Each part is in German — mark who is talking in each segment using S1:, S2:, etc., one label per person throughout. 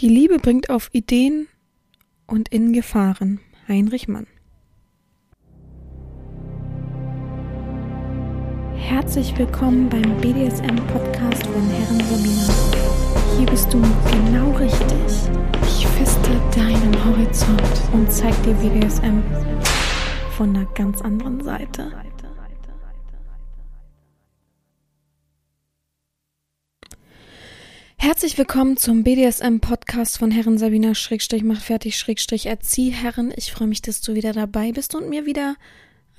S1: Die Liebe bringt auf Ideen und in Gefahren. Heinrich Mann. Herzlich willkommen beim BDSM-Podcast von Herren Sabina. Hier bist du genau richtig. Ich feste deinen Horizont und zeig dir BDSM von einer ganz anderen Seite. Herzlich willkommen zum BDSM-Podcast von Herren Sabina Schrägstrich macht fertig Schrägstrich Erziehherren. Ich freue mich, dass du wieder dabei bist und mir wieder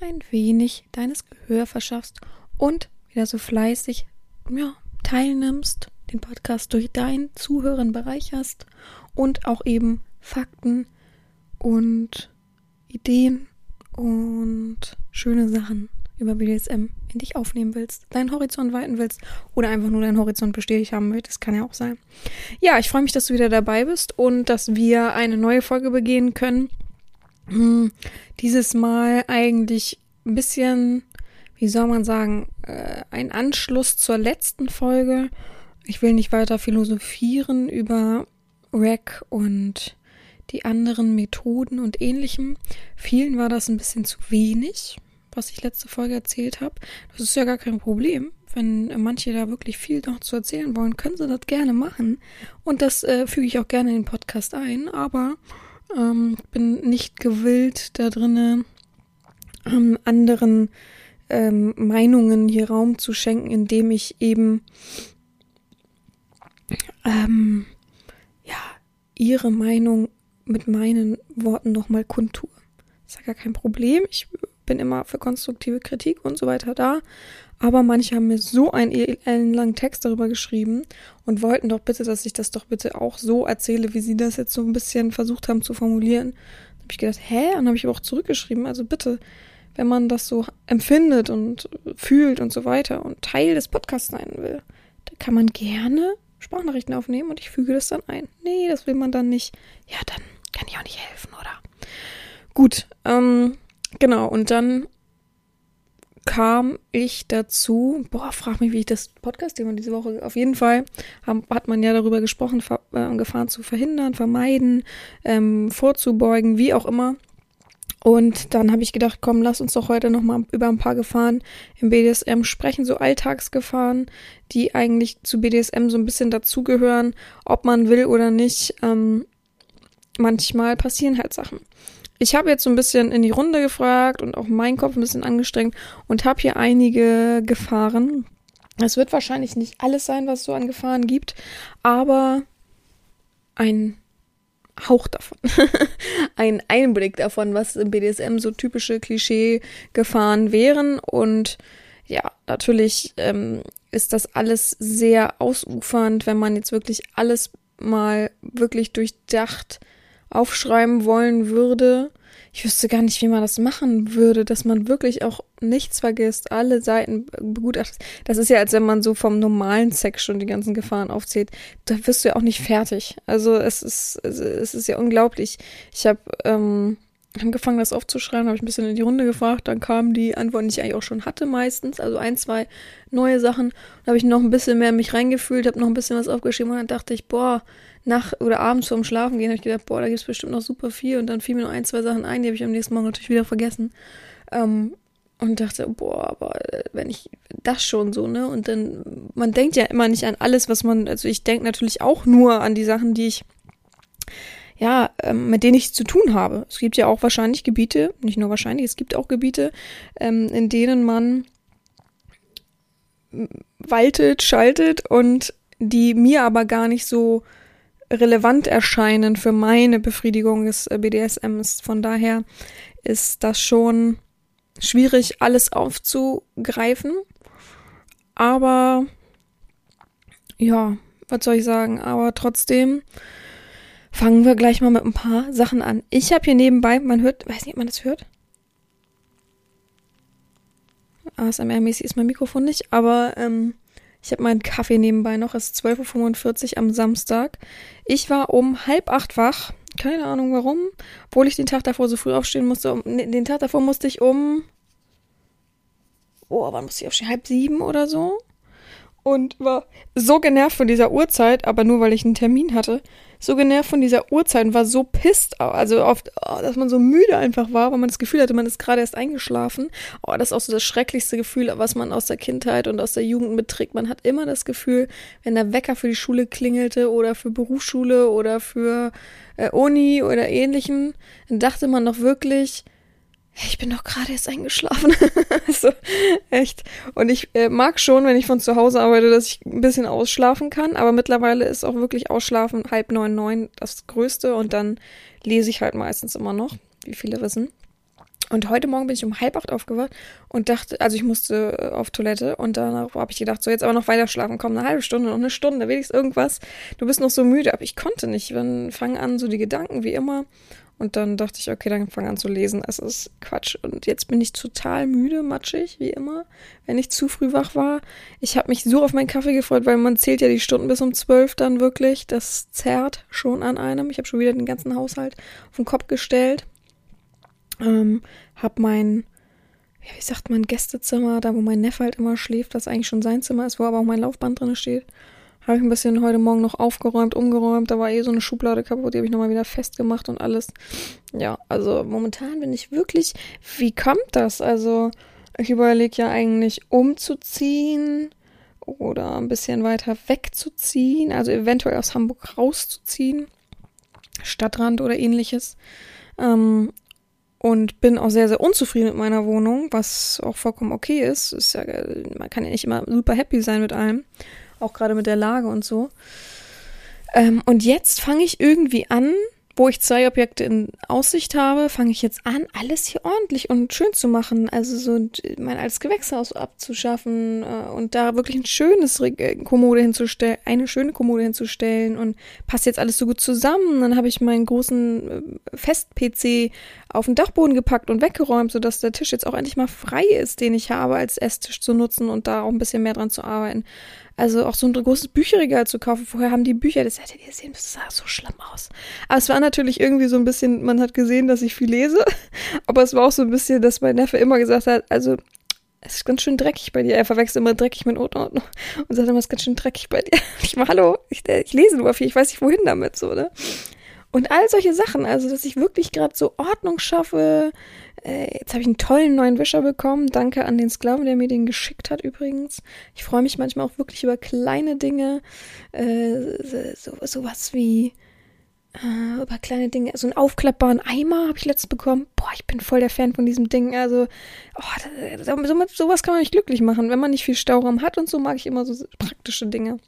S1: ein wenig deines Gehör verschaffst und wieder so fleißig ja, teilnimmst, den Podcast durch dein Zuhören bereicherst und auch eben Fakten und Ideen und schöne Sachen über BDSM in dich aufnehmen willst, deinen Horizont weiten willst oder einfach nur deinen Horizont bestätigt haben willst. Das kann ja auch sein. Ja, ich freue mich, dass du wieder dabei bist und dass wir eine neue Folge begehen können. Hm, dieses Mal eigentlich ein bisschen, wie soll man sagen, äh, ein Anschluss zur letzten Folge. Ich will nicht weiter philosophieren über Rack und die anderen Methoden und ähnlichem. Vielen war das ein bisschen zu wenig was ich letzte Folge erzählt habe. Das ist ja gar kein Problem. Wenn manche da wirklich viel noch zu erzählen wollen, können sie das gerne machen. Und das äh, füge ich auch gerne in den Podcast ein. Aber ähm, bin nicht gewillt, da drinnen ähm, anderen ähm, Meinungen hier Raum zu schenken, indem ich eben ähm, ja ihre Meinung mit meinen Worten nochmal kundtue. Das ist ja gar kein Problem. Ich bin immer für konstruktive Kritik und so weiter da. Aber manche haben mir so einen ellenlangen Text darüber geschrieben und wollten doch bitte, dass ich das doch bitte auch so erzähle, wie sie das jetzt so ein bisschen versucht haben zu formulieren. Da habe ich gedacht, hä? Und habe ich aber auch zurückgeschrieben. Also bitte, wenn man das so empfindet und fühlt und so weiter und Teil des Podcasts sein will, dann kann man gerne Sprachnachrichten aufnehmen und ich füge das dann ein. Nee, das will man dann nicht. Ja, dann kann ich auch nicht helfen, oder? Gut, ähm, Genau, und dann kam ich dazu, boah, frag mich, wie ich das Podcast-Thema diese Woche, auf jeden Fall haben, hat man ja darüber gesprochen, Ver, äh, Gefahren zu verhindern, vermeiden, ähm, vorzubeugen, wie auch immer. Und dann habe ich gedacht, komm, lass uns doch heute nochmal über ein paar Gefahren im BDSM sprechen, so Alltagsgefahren, die eigentlich zu BDSM so ein bisschen dazugehören, ob man will oder nicht. Ähm, manchmal passieren halt Sachen. Ich habe jetzt so ein bisschen in die Runde gefragt und auch meinen Kopf ein bisschen angestrengt und habe hier einige Gefahren. Es wird wahrscheinlich nicht alles sein, was es so an Gefahren gibt, aber ein Hauch davon. ein Einblick davon, was im BDSM so typische Klischee-Gefahren wären. Und ja, natürlich ähm, ist das alles sehr ausufernd, wenn man jetzt wirklich alles mal wirklich durchdacht aufschreiben wollen würde. Ich wüsste gar nicht, wie man das machen würde, dass man wirklich auch nichts vergisst, alle Seiten begutachtet. Das ist ja, als wenn man so vom normalen Sex schon die ganzen Gefahren aufzählt. Da wirst du ja auch nicht fertig. Also es ist, es ist ja unglaublich. Ich habe ähm, angefangen, das aufzuschreiben, habe ich ein bisschen in die Runde gefragt, dann kamen die Antworten, die ich eigentlich auch schon hatte meistens, also ein, zwei neue Sachen. Dann habe ich noch ein bisschen mehr in mich reingefühlt, habe noch ein bisschen was aufgeschrieben und dann dachte ich, boah, nach oder abends vorm Schlafen gehen, habe ich gedacht, boah, da gibt es bestimmt noch super viel und dann fiel mir noch ein, zwei Sachen ein, die habe ich am nächsten Morgen natürlich wieder vergessen. Ähm, und dachte, boah, aber wenn ich das schon so, ne? Und dann, man denkt ja immer nicht an alles, was man, also ich denke natürlich auch nur an die Sachen, die ich ja, ähm, mit denen ich zu tun habe. Es gibt ja auch wahrscheinlich Gebiete, nicht nur wahrscheinlich, es gibt auch Gebiete, ähm, in denen man waltet, schaltet und die mir aber gar nicht so relevant erscheinen für meine Befriedigung des äh, BDSMs. Von daher ist das schon schwierig, alles aufzugreifen. Aber ja, was soll ich sagen? Aber trotzdem fangen wir gleich mal mit ein paar Sachen an. Ich habe hier nebenbei, man hört, weiß nicht, ob man das hört. ASMR-mäßig ist mein Mikrofon nicht, aber ähm, ich habe meinen Kaffee nebenbei noch. Es ist 12.45 Uhr am Samstag. Ich war um halb acht wach. Keine Ahnung warum. Obwohl ich den Tag davor so früh aufstehen musste. Um, nee, den Tag davor musste ich um. Oh, wann musste ich aufstehen? Halb sieben oder so. und war so genervt von dieser Uhrzeit, aber nur weil ich einen Termin hatte, so genervt von dieser Uhrzeit und war so pisst, also oft, oh, dass man so müde einfach war, weil man das Gefühl hatte, man ist gerade erst eingeschlafen. Oh, das ist auch so das schrecklichste Gefühl, was man aus der Kindheit und aus der Jugend mitträgt. Man hat immer das Gefühl, wenn der Wecker für die Schule klingelte oder für Berufsschule oder für äh, Uni oder ähnlichem, dann dachte man doch wirklich, ich bin doch gerade erst eingeschlafen. also, echt. Und ich äh, mag schon, wenn ich von zu Hause arbeite, dass ich ein bisschen ausschlafen kann. Aber mittlerweile ist auch wirklich Ausschlafen halb neun, neun das Größte. Und dann lese ich halt meistens immer noch, wie viele wissen. Und heute Morgen bin ich um halb acht aufgewacht und dachte, also ich musste äh, auf Toilette und danach habe ich gedacht, so jetzt aber noch weiter schlafen, komm, eine halbe Stunde, noch eine Stunde, wenigstens irgendwas. Du bist noch so müde, aber ich konnte nicht. Dann fangen an so die Gedanken wie immer und dann dachte ich, okay, dann fange an zu lesen. Es ist Quatsch. Und jetzt bin ich total müde, matschig, wie immer, wenn ich zu früh wach war. Ich habe mich so auf meinen Kaffee gefreut, weil man zählt ja die Stunden bis um zwölf dann wirklich. Das zerrt schon an einem. Ich habe schon wieder den ganzen Haushalt auf den Kopf gestellt. Ähm, hab mein, ja, wie sagt man, Gästezimmer, da wo mein Neffe halt immer schläft, das eigentlich schon sein Zimmer ist, wo aber auch mein Laufband drin steht habe ich ein bisschen heute Morgen noch aufgeräumt, umgeräumt. Da war eh so eine Schublade kaputt, die habe ich nochmal wieder festgemacht und alles. Ja, also momentan bin ich wirklich. Wie kommt das? Also, ich überlege ja eigentlich umzuziehen oder ein bisschen weiter wegzuziehen. Also eventuell aus Hamburg rauszuziehen. Stadtrand oder ähnliches. Ähm, und bin auch sehr, sehr unzufrieden mit meiner Wohnung, was auch vollkommen okay ist. ist ja, man kann ja nicht immer super happy sein mit allem auch gerade mit der Lage und so. Ähm, und jetzt fange ich irgendwie an, wo ich zwei Objekte in Aussicht habe, fange ich jetzt an, alles hier ordentlich und schön zu machen. Also so mein altes Gewächshaus abzuschaffen äh, und da wirklich ein schönes Re äh, Kommode hinzustellen, eine schöne Kommode hinzustellen und passt jetzt alles so gut zusammen. Dann habe ich meinen großen äh, Fest-PC auf den Dachboden gepackt und weggeräumt, sodass der Tisch jetzt auch endlich mal frei ist, den ich habe, als Esstisch zu nutzen und da auch ein bisschen mehr dran zu arbeiten. Also auch so ein großes Bücherregal zu kaufen. Vorher haben die Bücher, das hättet ihr gesehen, das sah so schlimm aus. Aber es war natürlich irgendwie so ein bisschen, man hat gesehen, dass ich viel lese. Aber es war auch so ein bisschen, dass mein Neffe immer gesagt hat, also es ist ganz schön dreckig bei dir. Er verwechselt immer dreckig mit Unordnung und sagt immer, es ist ganz schön dreckig bei dir. Ich war, hallo, ich, ich lese nur viel, ich weiß nicht, wohin damit, so, ne? Und all solche Sachen, also dass ich wirklich gerade so Ordnung schaffe. Äh, jetzt habe ich einen tollen neuen Wischer bekommen. Danke an den Sklaven, der mir den geschickt hat übrigens. Ich freue mich manchmal auch wirklich über kleine Dinge. Äh, so, sowas wie äh, über kleine Dinge. So einen aufklappbaren Eimer habe ich letztens bekommen. Boah, ich bin voll der Fan von diesem Ding. Also, oh, somit, sowas kann man mich glücklich machen. Wenn man nicht viel Stauraum hat und so, mag ich immer so praktische Dinge.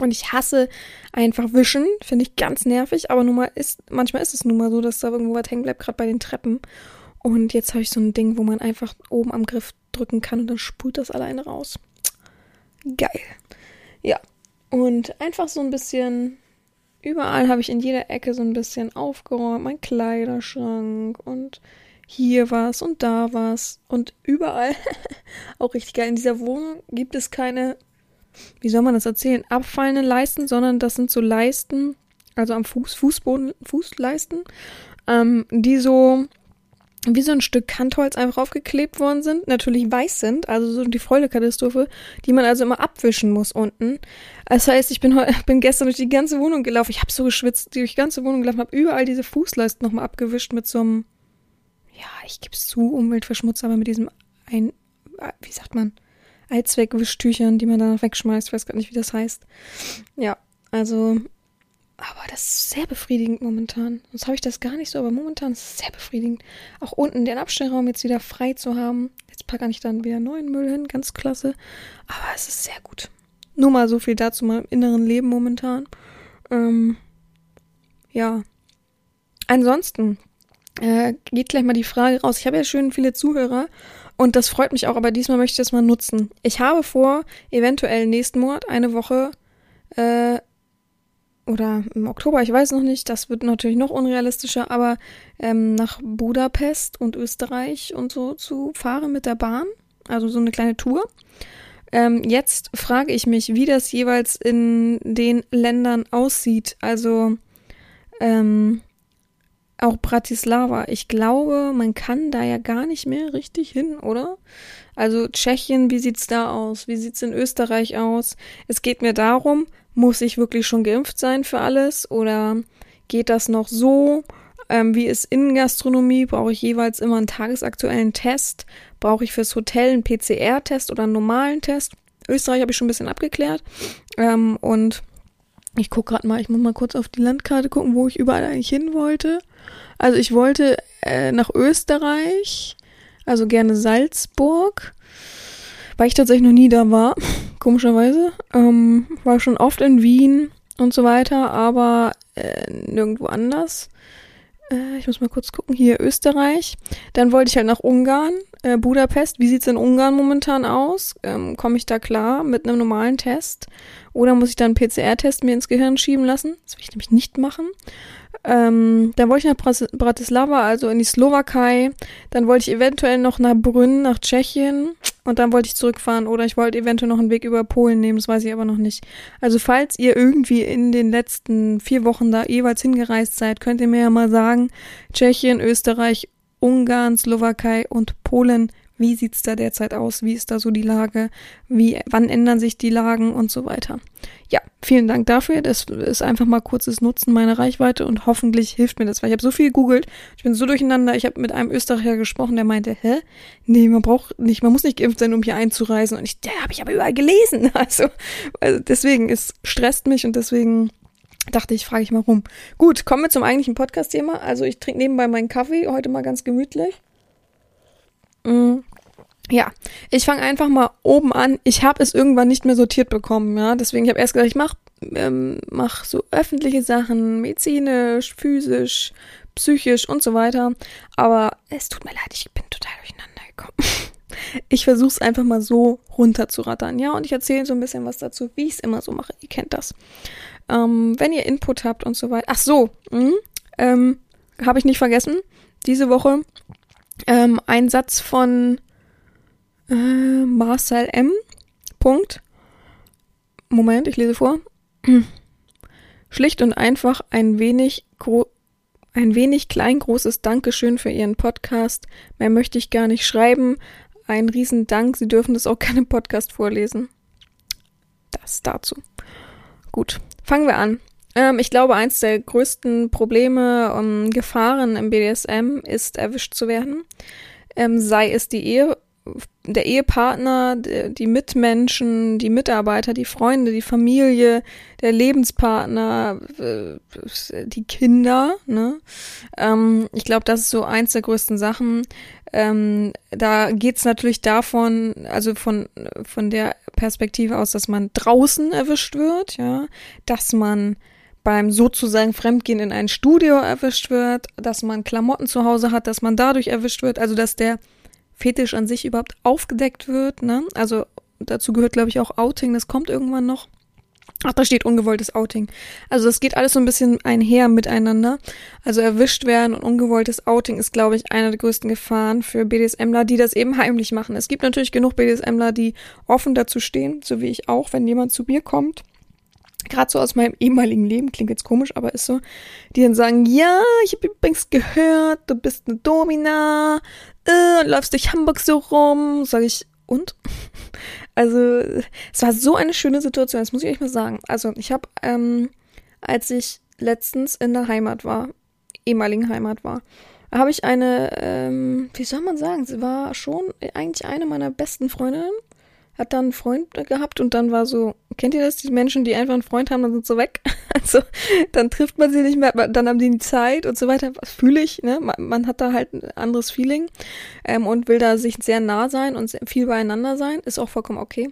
S1: Und ich hasse einfach wischen, finde ich ganz nervig, aber nun mal ist, manchmal ist es nun mal so, dass da irgendwo was hängen bleibt, gerade bei den Treppen. Und jetzt habe ich so ein Ding, wo man einfach oben am Griff drücken kann und dann spult das alleine raus. Geil. Ja. Und einfach so ein bisschen, überall habe ich in jeder Ecke so ein bisschen aufgeräumt, mein Kleiderschrank und hier was und da was. Und überall, auch richtig geil, in dieser Wohnung gibt es keine wie soll man das erzählen, abfallende Leisten, sondern das sind so Leisten, also am Fuß, Fußboden, Fußleisten, ähm, die so wie so ein Stück Kantholz einfach aufgeklebt worden sind, natürlich weiß sind, also so die Freude-Katastrophe, die man also immer abwischen muss unten. Das heißt, ich bin bin gestern durch die ganze Wohnung gelaufen, ich habe so geschwitzt, durch die ganze Wohnung gelaufen, habe überall diese Fußleisten nochmal abgewischt mit so einem, ja, ich gebe es zu, Umweltverschmutzer, aber mit diesem ein, wie sagt man, Allzweckwischtüchern, die man danach wegschmeißt. Ich weiß gar nicht, wie das heißt. Ja, also, aber das ist sehr befriedigend momentan. Sonst habe ich das gar nicht so, aber momentan ist es sehr befriedigend. Auch unten den Abstellraum jetzt wieder frei zu haben. Jetzt packe ich dann wieder neuen Müll hin, ganz klasse. Aber es ist sehr gut. Nur mal so viel dazu meinem inneren Leben momentan. Ähm, ja. Ansonsten äh, geht gleich mal die Frage raus. Ich habe ja schön viele Zuhörer und das freut mich auch, aber diesmal möchte ich das mal nutzen. Ich habe vor, eventuell nächsten Monat eine Woche äh, oder im Oktober, ich weiß noch nicht, das wird natürlich noch unrealistischer, aber ähm, nach Budapest und Österreich und so zu fahren mit der Bahn. Also so eine kleine Tour. Ähm, jetzt frage ich mich, wie das jeweils in den Ländern aussieht. Also ähm, auch Bratislava. Ich glaube, man kann da ja gar nicht mehr richtig hin, oder? Also Tschechien, wie sieht's da aus? Wie sieht's in Österreich aus? Es geht mir darum, muss ich wirklich schon geimpft sein für alles oder geht das noch so? Ähm, wie ist Innengastronomie? Brauche ich jeweils immer einen tagesaktuellen Test? Brauche ich fürs Hotel einen PCR-Test oder einen normalen Test? Österreich habe ich schon ein bisschen abgeklärt. Ähm, und ich gucke gerade mal, ich muss mal kurz auf die Landkarte gucken, wo ich überall eigentlich hin wollte. Also ich wollte äh, nach Österreich, also gerne Salzburg, weil ich tatsächlich noch nie da war, komischerweise. Ähm, war schon oft in Wien und so weiter, aber äh, nirgendwo anders. Äh, ich muss mal kurz gucken, hier Österreich. Dann wollte ich halt nach Ungarn, äh, Budapest. Wie sieht's in Ungarn momentan aus? Ähm, Komme ich da klar mit einem normalen Test? Oder muss ich dann einen PCR-Test mir ins Gehirn schieben lassen? Das will ich nämlich nicht machen. Ähm, dann wollte ich nach Bratislava, also in die Slowakei. Dann wollte ich eventuell noch nach Brünn, nach Tschechien. Und dann wollte ich zurückfahren. Oder ich wollte eventuell noch einen Weg über Polen nehmen. Das weiß ich aber noch nicht. Also falls ihr irgendwie in den letzten vier Wochen da jeweils hingereist seid, könnt ihr mir ja mal sagen, Tschechien, Österreich, Ungarn, Slowakei und Polen wie sieht's da derzeit aus? Wie ist da so die Lage? Wie, wann ändern sich die Lagen und so weiter? Ja, vielen Dank dafür. Das ist einfach mal kurzes Nutzen meiner Reichweite und hoffentlich hilft mir das, weil ich habe so viel gegoogelt. Ich bin so durcheinander. Ich habe mit einem Österreicher gesprochen, der meinte, hä? Nee, man braucht nicht, man muss nicht geimpft sein, um hier einzureisen. Und ich, der habe ich aber überall gelesen. Also, also deswegen, es stresst mich und deswegen dachte ich, frage ich mal rum. Gut, kommen wir zum eigentlichen Podcast-Thema. Also ich trinke nebenbei meinen Kaffee, heute mal ganz gemütlich. Mm. Ja, ich fange einfach mal oben an. Ich habe es irgendwann nicht mehr sortiert bekommen, ja. Deswegen habe ich erst gedacht, ich mache ähm, mach so öffentliche Sachen, medizinisch, physisch, psychisch und so weiter. Aber es tut mir leid, ich bin total durcheinander gekommen. Ich versuche es einfach mal so runterzurattern, ja. Und ich erzähle so ein bisschen was dazu, wie ich es immer so mache. Ihr kennt das. Ähm, wenn ihr Input habt und so weiter. Ach so, hm, ähm, habe ich nicht vergessen. Diese Woche ähm, ein Satz von äh, Marcel M. Punkt. Moment, ich lese vor. Schlicht und einfach ein wenig ein wenig kleingroßes Dankeschön für Ihren Podcast. Mehr möchte ich gar nicht schreiben. Ein Riesendank. Sie dürfen das auch gerne im Podcast vorlesen. Das dazu. Gut, fangen wir an. Ähm, ich glaube, eins der größten Probleme und Gefahren im BDSM ist, erwischt zu werden. Ähm, sei es die Ehe, der Ehepartner, die Mitmenschen, die Mitarbeiter, die Freunde, die Familie, der Lebenspartner, äh, die Kinder. Ne? Ähm, ich glaube, das ist so eins der größten Sachen. Ähm, da geht's natürlich davon, also von, von der Perspektive aus, dass man draußen erwischt wird, ja, dass man beim sozusagen Fremdgehen in ein Studio erwischt wird, dass man Klamotten zu Hause hat, dass man dadurch erwischt wird, also dass der Fetisch an sich überhaupt aufgedeckt wird, ne? Also dazu gehört, glaube ich, auch Outing, das kommt irgendwann noch. Ach, da steht ungewolltes Outing. Also das geht alles so ein bisschen einher miteinander. Also erwischt werden und ungewolltes Outing ist, glaube ich, eine der größten Gefahren für BDSMler, die das eben heimlich machen. Es gibt natürlich genug BDSMler, die offen dazu stehen, so wie ich auch, wenn jemand zu mir kommt gerade so aus meinem ehemaligen Leben, klingt jetzt komisch, aber ist so, die dann sagen, ja, ich habe übrigens gehört, du bist eine Domina äh, und läufst durch Hamburg so rum. Sag ich, und? Also, es war so eine schöne Situation, das muss ich euch mal sagen. Also, ich habe, ähm, als ich letztens in der Heimat war, ehemaligen Heimat war, habe ich eine, ähm, wie soll man sagen, sie war schon eigentlich eine meiner besten Freundinnen hat dann einen Freund gehabt und dann war so, kennt ihr das, die Menschen, die einfach einen Freund haben, dann sind so weg. Also dann trifft man sie nicht mehr, dann haben die die Zeit und so weiter. Was fühle ich, ne? Man, man, hat da halt ein anderes Feeling ähm, und will da sich sehr nah sein und viel beieinander sein. Ist auch vollkommen okay.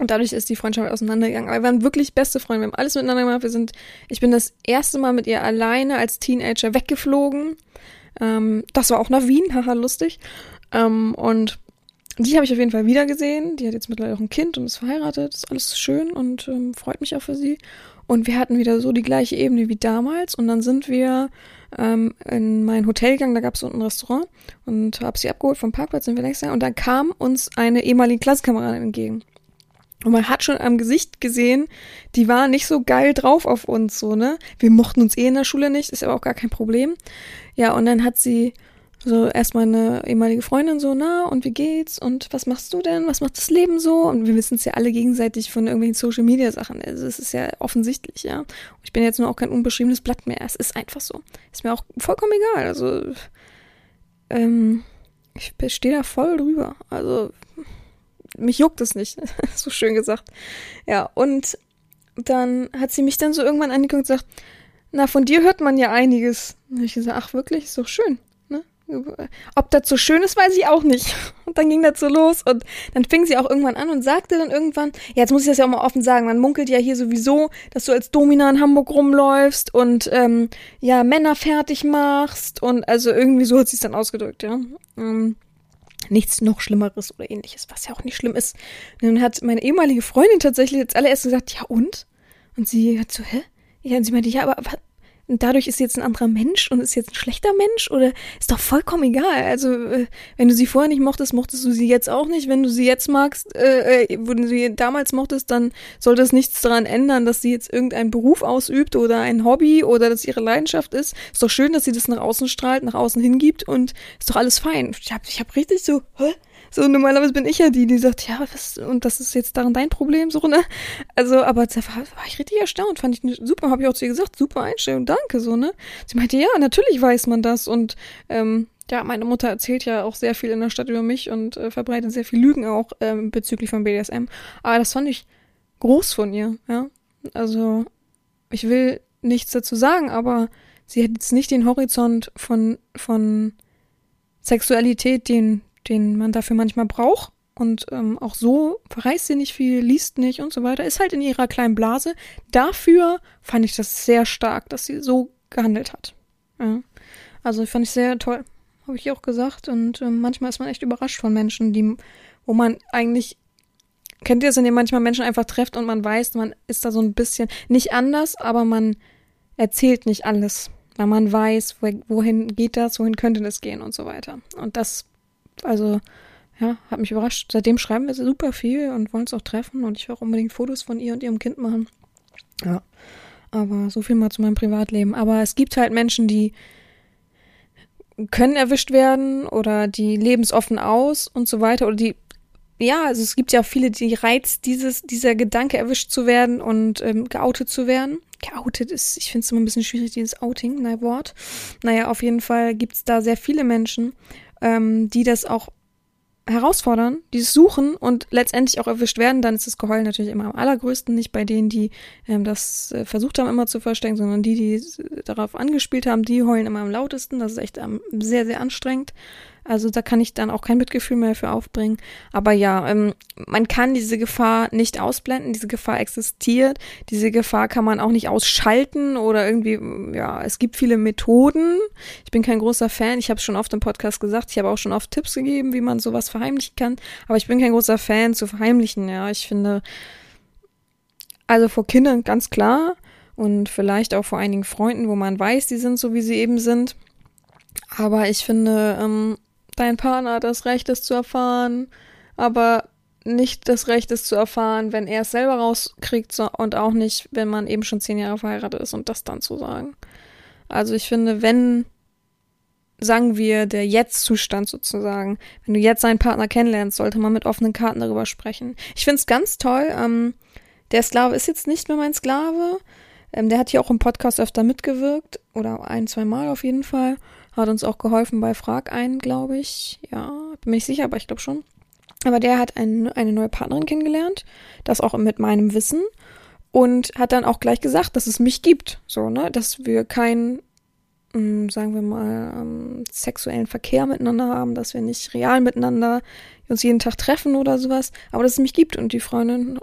S1: Und dadurch ist die Freundschaft auseinandergegangen. Aber wir waren wirklich beste Freunde. Wir haben alles miteinander gemacht. Wir sind, ich bin das erste Mal mit ihr alleine als Teenager weggeflogen. Ähm, das war auch nach Wien, haha, lustig. Ähm, und die habe ich auf jeden Fall wieder gesehen. Die hat jetzt mittlerweile auch ein Kind und ist verheiratet. Ist alles schön und ähm, freut mich auch für sie. Und wir hatten wieder so die gleiche Ebene wie damals. Und dann sind wir ähm, in mein Hotel gegangen. Da gab es unten ein Restaurant und habe sie abgeholt vom Parkplatz. Sind wir nächstes Jahr. Und dann kam uns eine ehemalige Klassenkameradin entgegen. Und man hat schon am Gesicht gesehen, die war nicht so geil drauf auf uns, so, ne? Wir mochten uns eh in der Schule nicht, ist aber auch gar kein Problem. Ja, und dann hat sie so erstmal eine ehemalige Freundin so, na, und wie geht's? Und was machst du denn? Was macht das Leben so? Und wir wissen es ja alle gegenseitig von irgendwelchen Social Media Sachen. Also es ist ja offensichtlich, ja. Und ich bin jetzt nur auch kein unbeschriebenes Blatt mehr. Es ist einfach so. Ist mir auch vollkommen egal. Also, ähm, ich stehe da voll drüber. Also, mich juckt es nicht. so schön gesagt. Ja, und dann hat sie mich dann so irgendwann angeguckt und gesagt, na, von dir hört man ja einiges. Und ich gesagt, ach wirklich, ist doch schön. Ob das so schön ist, weiß ich auch nicht. Und dann ging das so los und dann fing sie auch irgendwann an und sagte dann irgendwann, ja, jetzt muss ich das ja auch mal offen sagen, man munkelt ja hier sowieso, dass du als Domina in Hamburg rumläufst und ähm, ja, Männer fertig machst und also irgendwie so hat sie es dann ausgedrückt, ja. Ähm, nichts noch Schlimmeres oder ähnliches, was ja auch nicht schlimm ist. Und dann hat meine ehemalige Freundin tatsächlich jetzt allererst gesagt, ja und? Und sie hat so, hä? Ja, und sie meinte, ja, aber und dadurch ist sie jetzt ein anderer Mensch und ist jetzt ein schlechter Mensch oder ist doch vollkommen egal. Also, äh, wenn du sie vorher nicht mochtest, mochtest du sie jetzt auch nicht. Wenn du sie jetzt magst, äh, äh, wenn du sie damals mochtest, dann sollte es nichts daran ändern, dass sie jetzt irgendeinen Beruf ausübt oder ein Hobby oder dass ihre Leidenschaft ist. Ist doch schön, dass sie das nach außen strahlt, nach außen hingibt und ist doch alles fein. Ich hab, ich hab richtig so, hä? So, normalerweise bin ich ja die, die sagt, ja, was, und das ist jetzt daran dein Problem, so, ne? Also, aber da war, war ich richtig erstaunt, fand ich super, habe ich auch zu ihr gesagt, super Einstellung, danke, so, ne? Sie meinte, ja, natürlich weiß man das und, ähm, ja, meine Mutter erzählt ja auch sehr viel in der Stadt über mich und äh, verbreitet sehr viel Lügen auch ähm, bezüglich von BDSM. Aber das fand ich groß von ihr, ja. Also, ich will nichts dazu sagen, aber sie hat jetzt nicht den Horizont von, von Sexualität, den, den man dafür manchmal braucht. Und ähm, auch so verreist sie nicht viel, liest nicht und so weiter. Ist halt in ihrer kleinen Blase. Dafür fand ich das sehr stark, dass sie so gehandelt hat. Ja. Also fand ich sehr toll. Habe ich auch gesagt. Und ähm, manchmal ist man echt überrascht von Menschen, die, wo man eigentlich Kennt ihr es, ihr manchmal Menschen einfach trefft und man weiß, man ist da so ein bisschen nicht anders, aber man erzählt nicht alles, weil man weiß, wohin geht das, wohin könnte das gehen und so weiter. Und das also, ja, hat mich überrascht. Seitdem schreiben wir super viel und wollen uns auch treffen und ich will auch unbedingt Fotos von ihr und ihrem Kind machen. Ja. Aber so viel mal zu meinem Privatleben. Aber es gibt halt Menschen, die können erwischt werden oder die leben es offen aus und so weiter oder die ja, also es gibt ja auch viele, die reizt dieses, dieser Gedanke erwischt zu werden und ähm, geoutet zu werden. Geoutet ist, ich finde es immer ein bisschen schwierig, dieses Outing, nein Wort. Naja, auf jeden Fall gibt es da sehr viele Menschen ähm, die das auch herausfordern, die es suchen und letztendlich auch erwischt werden, dann ist das Geheul natürlich immer am allergrößten, nicht bei denen, die ähm, das äh, versucht haben immer zu verstecken, sondern die, die darauf angespielt haben, die heulen immer am lautesten. Das ist echt ähm, sehr, sehr anstrengend. Also da kann ich dann auch kein Mitgefühl mehr für aufbringen. Aber ja, ähm, man kann diese Gefahr nicht ausblenden. Diese Gefahr existiert. Diese Gefahr kann man auch nicht ausschalten oder irgendwie, ja, es gibt viele Methoden. Ich bin kein großer Fan. Ich habe es schon oft im Podcast gesagt. Ich habe auch schon oft Tipps gegeben, wie man sowas verheimlichen kann. Aber ich bin kein großer Fan zu verheimlichen. Ja, ich finde, also vor Kindern ganz klar und vielleicht auch vor einigen Freunden, wo man weiß, die sind so, wie sie eben sind. Aber ich finde, ähm, dein Partner hat das Recht, es zu erfahren, aber nicht das Recht, es zu erfahren, wenn er es selber rauskriegt so, und auch nicht, wenn man eben schon zehn Jahre verheiratet ist und das dann zu sagen. Also ich finde, wenn, sagen wir, der Jetzt-Zustand sozusagen, wenn du jetzt seinen Partner kennenlernst, sollte man mit offenen Karten darüber sprechen. Ich finde es ganz toll. Ähm, der Sklave ist jetzt nicht mehr mein Sklave. Ähm, der hat hier auch im Podcast öfter mitgewirkt oder ein, zwei Mal auf jeden Fall. Hat uns auch geholfen bei Frag ein, glaube ich. Ja, bin mir nicht sicher, aber ich glaube schon. Aber der hat ein, eine neue Partnerin kennengelernt, das auch mit meinem Wissen. Und hat dann auch gleich gesagt, dass es mich gibt, so, ne, dass wir keinen, ähm, sagen wir mal, ähm, sexuellen Verkehr miteinander haben, dass wir nicht real miteinander uns jeden Tag treffen oder sowas, aber dass es mich gibt. Und die Freundin,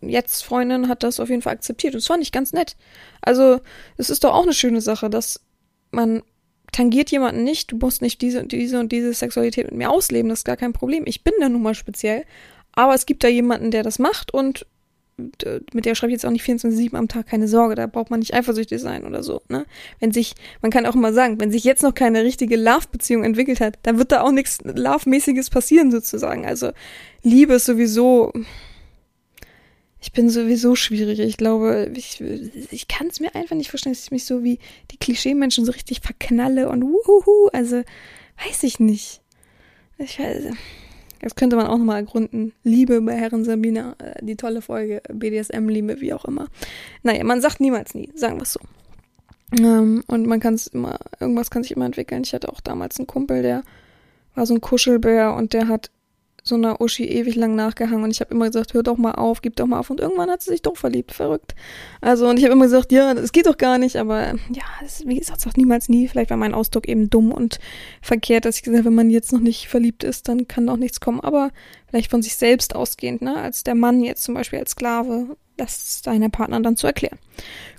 S1: jetzt Freundin, hat das auf jeden Fall akzeptiert. Und das fand ich ganz nett. Also, es ist doch auch eine schöne Sache, dass man tangiert jemanden nicht, du musst nicht diese, diese und diese Sexualität mit mir ausleben, das ist gar kein Problem. Ich bin da nun mal speziell. Aber es gibt da jemanden, der das macht und mit der schreibe ich jetzt auch nicht 24-7 am Tag keine Sorge, da braucht man nicht eifersüchtig sein oder so, ne? Wenn sich, man kann auch immer sagen, wenn sich jetzt noch keine richtige Love-Beziehung entwickelt hat, dann wird da auch nichts Love-mäßiges passieren sozusagen. Also Liebe ist sowieso, Ich bin sowieso schwierig. Ich glaube, ich, ich kann es mir einfach nicht vorstellen, dass ich mich so wie die Klischee-Menschen so richtig verknalle und wuhuhu. Also, weiß ich nicht. Ich weiß, das könnte man auch nochmal ergründen. Liebe bei Herren Sabina, äh, die tolle Folge, BDSM-Liebe, wie auch immer. Naja, man sagt niemals nie, sagen wir es so. Ähm, und man kann es immer, irgendwas kann sich immer entwickeln. Ich hatte auch damals einen Kumpel, der war so ein Kuschelbär und der hat so einer Uschi ewig lang nachgehangen und ich habe immer gesagt, hör doch mal auf, gib doch mal auf und irgendwann hat sie sich doch verliebt, verrückt. Also und ich habe immer gesagt, ja, das geht doch gar nicht, aber ja, das, wie gesagt, sagt niemals nie. Vielleicht war mein Ausdruck eben dumm und verkehrt, dass ich gesagt habe, wenn man jetzt noch nicht verliebt ist, dann kann doch nichts kommen, aber vielleicht von sich selbst ausgehend, ne, als der Mann jetzt zum Beispiel als Sklave, das deiner Partner dann zu erklären.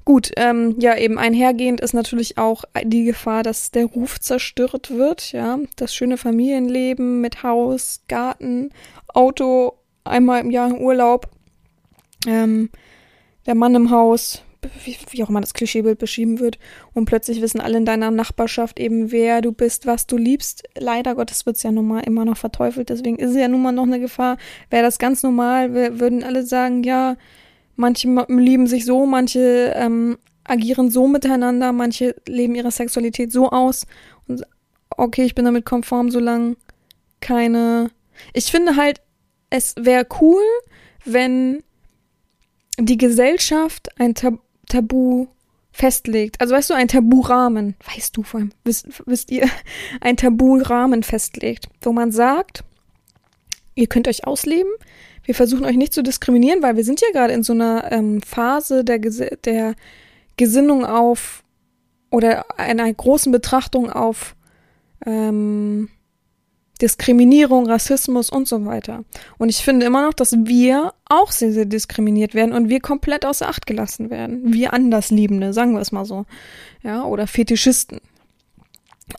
S1: Gut, ähm, ja, eben einhergehend ist natürlich auch die Gefahr, dass der Ruf zerstört wird, ja. Das schöne Familienleben mit Haus, Garten, Auto, einmal im Jahr Urlaub, ähm, der Mann im Haus, wie, wie auch immer das Klischeebild beschrieben wird, und plötzlich wissen alle in deiner Nachbarschaft eben, wer du bist, was du liebst. Leider Gottes wird es ja nun mal immer noch verteufelt, deswegen ist es ja nun mal noch eine Gefahr. Wäre das ganz normal, wir würden alle sagen, ja, Manche lieben sich so, manche ähm, agieren so miteinander, manche leben ihre Sexualität so aus. Und okay, ich bin damit konform, solange keine. Ich finde halt, es wäre cool, wenn die Gesellschaft ein Tab Tabu festlegt. Also weißt du, ein Taburahmen, weißt du vor allem, wisst, wisst ihr, ein Taburahmen festlegt, wo man sagt, ihr könnt euch ausleben, wir versuchen euch nicht zu diskriminieren, weil wir sind ja gerade in so einer ähm, Phase der, Ges der Gesinnung auf oder einer großen Betrachtung auf ähm, Diskriminierung, Rassismus und so weiter. Und ich finde immer noch, dass wir auch sehr, sehr diskriminiert werden und wir komplett außer Acht gelassen werden. Wir Andersliebende, sagen wir es mal so. Ja, oder Fetischisten.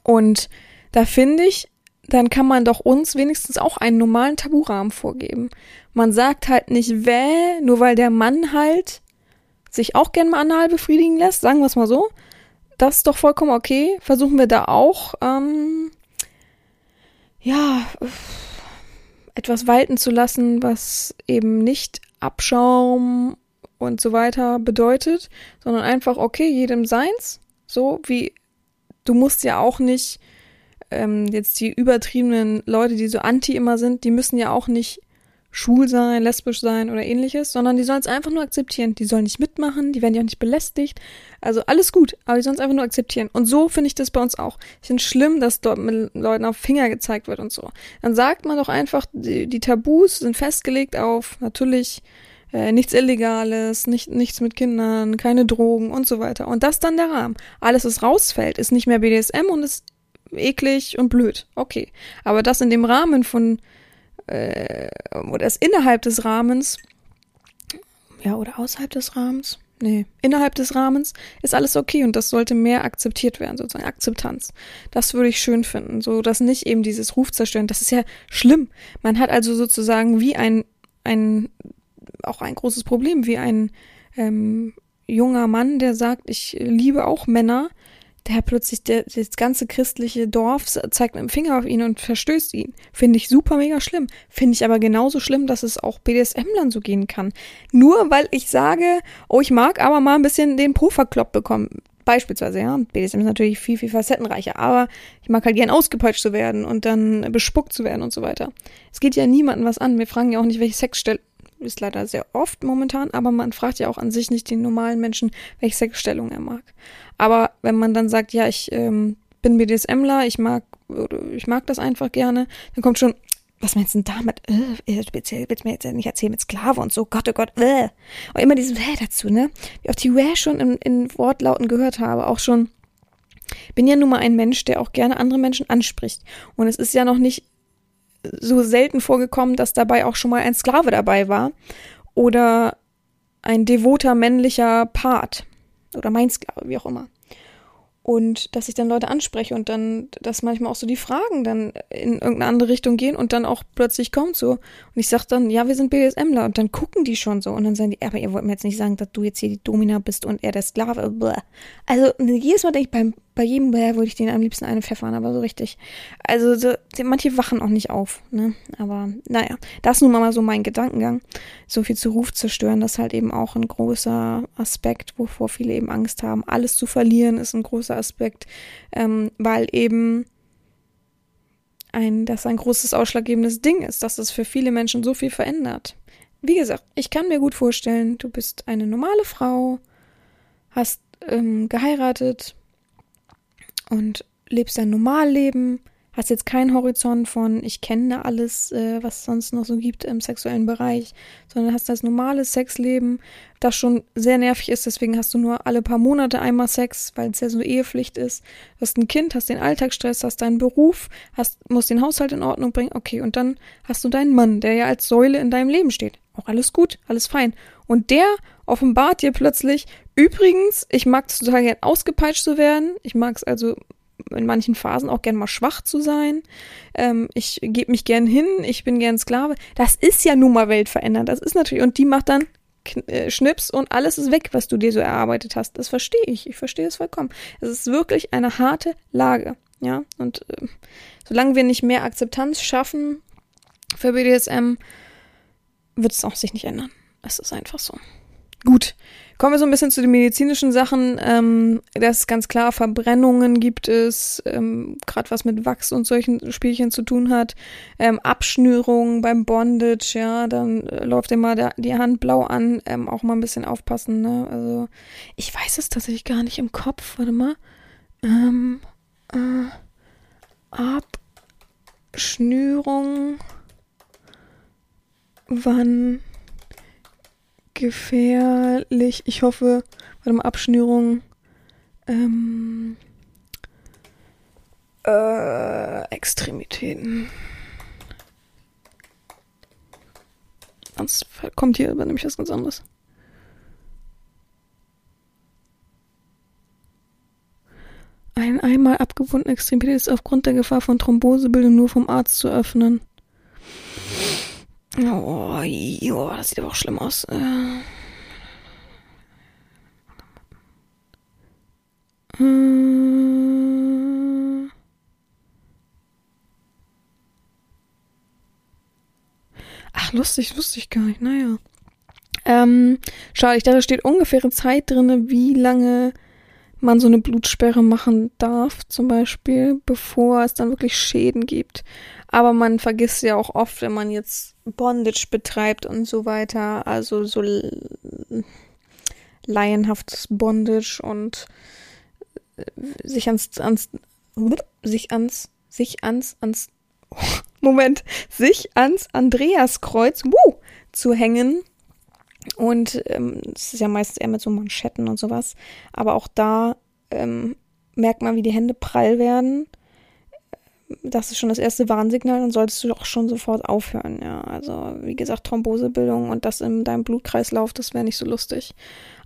S1: Und da finde ich, dann kann man doch uns wenigstens auch einen normalen Taburahmen vorgeben. Man sagt halt nicht wäh, nur weil der Mann halt sich auch gern mal anal befriedigen lässt, sagen wir es mal so. Das ist doch vollkommen okay. Versuchen wir da auch, ähm, ja, etwas walten zu lassen, was eben nicht Abschaum und so weiter bedeutet, sondern einfach, okay, jedem seins. So wie, du musst ja auch nicht ähm, jetzt die übertriebenen Leute, die so anti immer sind, die müssen ja auch nicht schwul sein, lesbisch sein oder ähnliches, sondern die sollen es einfach nur akzeptieren. Die sollen nicht mitmachen, die werden ja auch nicht belästigt. Also alles gut, aber die sollen es einfach nur akzeptieren. Und so finde ich das bei uns auch. Ich finde es schlimm, dass dort mit Leuten auf Finger gezeigt wird und so. Dann sagt man doch einfach, die, die Tabus sind festgelegt auf natürlich äh, nichts Illegales, nicht, nichts mit Kindern, keine Drogen und so weiter. Und das dann der Rahmen. Alles, was rausfällt, ist nicht mehr BDSM und ist eklig und blöd. Okay. Aber das in dem Rahmen von, äh, oder das innerhalb des Rahmens, ja, oder außerhalb des Rahmens, nee, innerhalb des Rahmens ist alles okay und das sollte mehr akzeptiert werden, sozusagen Akzeptanz. Das würde ich schön finden, so dass nicht eben dieses Ruf zerstören. Das ist ja schlimm. Man hat also sozusagen wie ein, ein, auch ein großes Problem, wie ein, ähm, junger Mann, der sagt, ich liebe auch Männer, der plötzlich der, das ganze christliche Dorf zeigt mit dem Finger auf ihn und verstößt ihn. Finde ich super mega schlimm. Finde ich aber genauso schlimm, dass es auch BDSM-Lern so gehen kann. Nur weil ich sage, oh, ich mag aber mal ein bisschen den Po verkloppt bekommen. Beispielsweise, ja. BDSM ist natürlich viel, viel facettenreicher, aber ich mag halt gern ausgepeitscht zu werden und dann bespuckt zu werden und so weiter. Es geht ja niemandem was an. Wir fragen ja auch nicht, welche Sexstelle ist leider sehr oft momentan, aber man fragt ja auch an sich nicht den normalen Menschen, welche Sexstellung er mag. Aber wenn man dann sagt, ja, ich ähm, bin BDSMler, ich mag, ich mag das einfach gerne, dann kommt schon, was meinst du denn damit? Äh, du willst, willst mir jetzt nicht erzählen mit Sklave und so, Gott, oh Gott, äh. Und immer dieses Wäh dazu, ne? Wie oft die Wäh schon in, in Wortlauten gehört habe, auch schon. Bin ja nun mal ein Mensch, der auch gerne andere Menschen anspricht. Und es ist ja noch nicht so selten vorgekommen, dass dabei auch schon mal ein Sklave dabei war. Oder ein devoter männlicher Part oder mein Sklave, wie auch immer. Und dass ich dann Leute anspreche und dann, dass manchmal auch so die Fragen dann in irgendeine andere Richtung gehen und dann auch plötzlich kommt so. Und ich sag dann, ja, wir sind BDSMler und dann gucken die schon so und dann sagen die, aber ihr wollt mir jetzt nicht sagen, dass du jetzt hier die Domina bist und er der Sklave. Blah. Also jedes Mal denke ich beim bei jedem Bär würde ich den am liebsten eine pfeffern, aber so richtig. Also so, manche wachen auch nicht auf, ne? Aber naja, das ist nun mal so mein Gedankengang. So viel zu Ruf zerstören, das ist halt eben auch ein großer Aspekt, wovor viele eben Angst haben. Alles zu verlieren ist ein großer Aspekt, ähm, weil eben ein, das ein großes ausschlaggebendes Ding ist, dass es für viele Menschen so viel verändert. Wie gesagt, ich kann mir gut vorstellen, du bist eine normale Frau, hast ähm, geheiratet, und lebst dein Normalleben, hast jetzt keinen Horizont von, ich kenne alles, äh, was es sonst noch so gibt im sexuellen Bereich, sondern hast das normale Sexleben, das schon sehr nervig ist, deswegen hast du nur alle paar Monate einmal Sex, weil es ja so Ehepflicht ist. Hast ein Kind, hast den Alltagsstress, hast deinen Beruf, hast, musst den Haushalt in Ordnung bringen, okay, und dann hast du deinen Mann, der ja als Säule in deinem Leben steht. Auch alles gut, alles fein. Und der offenbart dir plötzlich, übrigens, ich mag es total gern ausgepeitscht zu werden. Ich mag es also in manchen Phasen auch gern mal schwach zu sein. Ähm, ich gebe mich gern hin, ich bin gern Sklave. Das ist ja nun mal weltverändernd. Das ist natürlich, und die macht dann äh, Schnips und alles ist weg, was du dir so erarbeitet hast. Das verstehe ich. Ich verstehe es vollkommen. Es ist wirklich eine harte Lage. Ja, und äh, solange wir nicht mehr Akzeptanz schaffen für BDSM, wird es auch sich nicht ändern. Es ist einfach so. Gut, kommen wir so ein bisschen zu den medizinischen Sachen. Ähm, das ist ganz klar, Verbrennungen gibt es, ähm, gerade was mit Wachs und solchen Spielchen zu tun hat. Ähm, Abschnürungen beim Bondage, ja, dann äh, läuft immer der, die Hand blau an. Ähm, auch mal ein bisschen aufpassen, ne? Also, ich weiß es tatsächlich gar nicht im Kopf. Warte mal. Ähm, äh, Abschnürung. Wann gefährlich. Ich hoffe, bei der Abschnürung. Ähm, äh, Extremitäten. Sonst kommt hier nämlich was ganz anderes. Ein einmal abgewundene Extremität ist aufgrund der Gefahr von Thrombosebildung nur vom Arzt zu öffnen. Oh, jo, das sieht aber auch schlimm aus. Äh. Ach, lustig, lustig gar nicht. Naja. Ähm, schade, ich dachte, da steht ungefähre Zeit drin, wie lange man so eine Blutsperre machen darf, zum Beispiel, bevor es dann wirklich Schäden gibt. Aber man vergisst ja auch oft, wenn man jetzt Bondage betreibt und so weiter, also so laienhaftes Bondage und äh, sich ans, ans sich ans, sich ans, ans, Moment, sich ans Andreaskreuz wuh, zu hängen. Und ähm, es ist ja meistens eher mit so Manschetten und sowas. Aber auch da ähm, merkt man, wie die Hände prall werden das ist schon das erste Warnsignal, dann solltest du doch schon sofort aufhören. Ja, also wie gesagt, Thrombosebildung und das in deinem Blutkreislauf, das wäre nicht so lustig.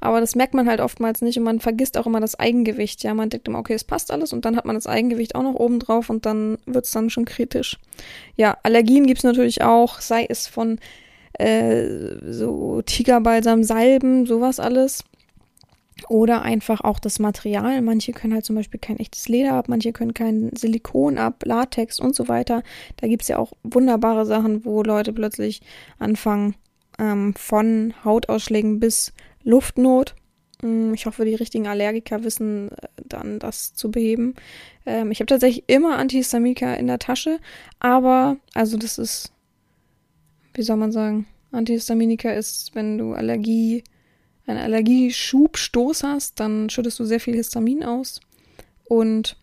S1: Aber das merkt man halt oftmals nicht und man vergisst auch immer das Eigengewicht. Ja, man denkt immer, okay, es passt alles und dann hat man das Eigengewicht auch noch oben drauf und dann wird es dann schon kritisch. Ja, Allergien gibt es natürlich auch, sei es von äh, so Tigerbalsam, Salben, sowas alles. Oder einfach auch das Material. Manche können halt zum Beispiel kein echtes Leder ab, manche können kein Silikon ab, Latex und so weiter. Da gibt es ja auch wunderbare Sachen, wo Leute plötzlich anfangen, ähm, von Hautausschlägen bis Luftnot. Mm, ich hoffe, die richtigen Allergiker wissen äh, dann, das zu beheben. Ähm, ich habe tatsächlich immer Antihistaminika in der Tasche, aber, also das ist, wie soll man sagen, Antihistaminika ist, wenn du Allergie einen Allergieschubstoß hast, dann schüttest du sehr viel Histamin aus. Und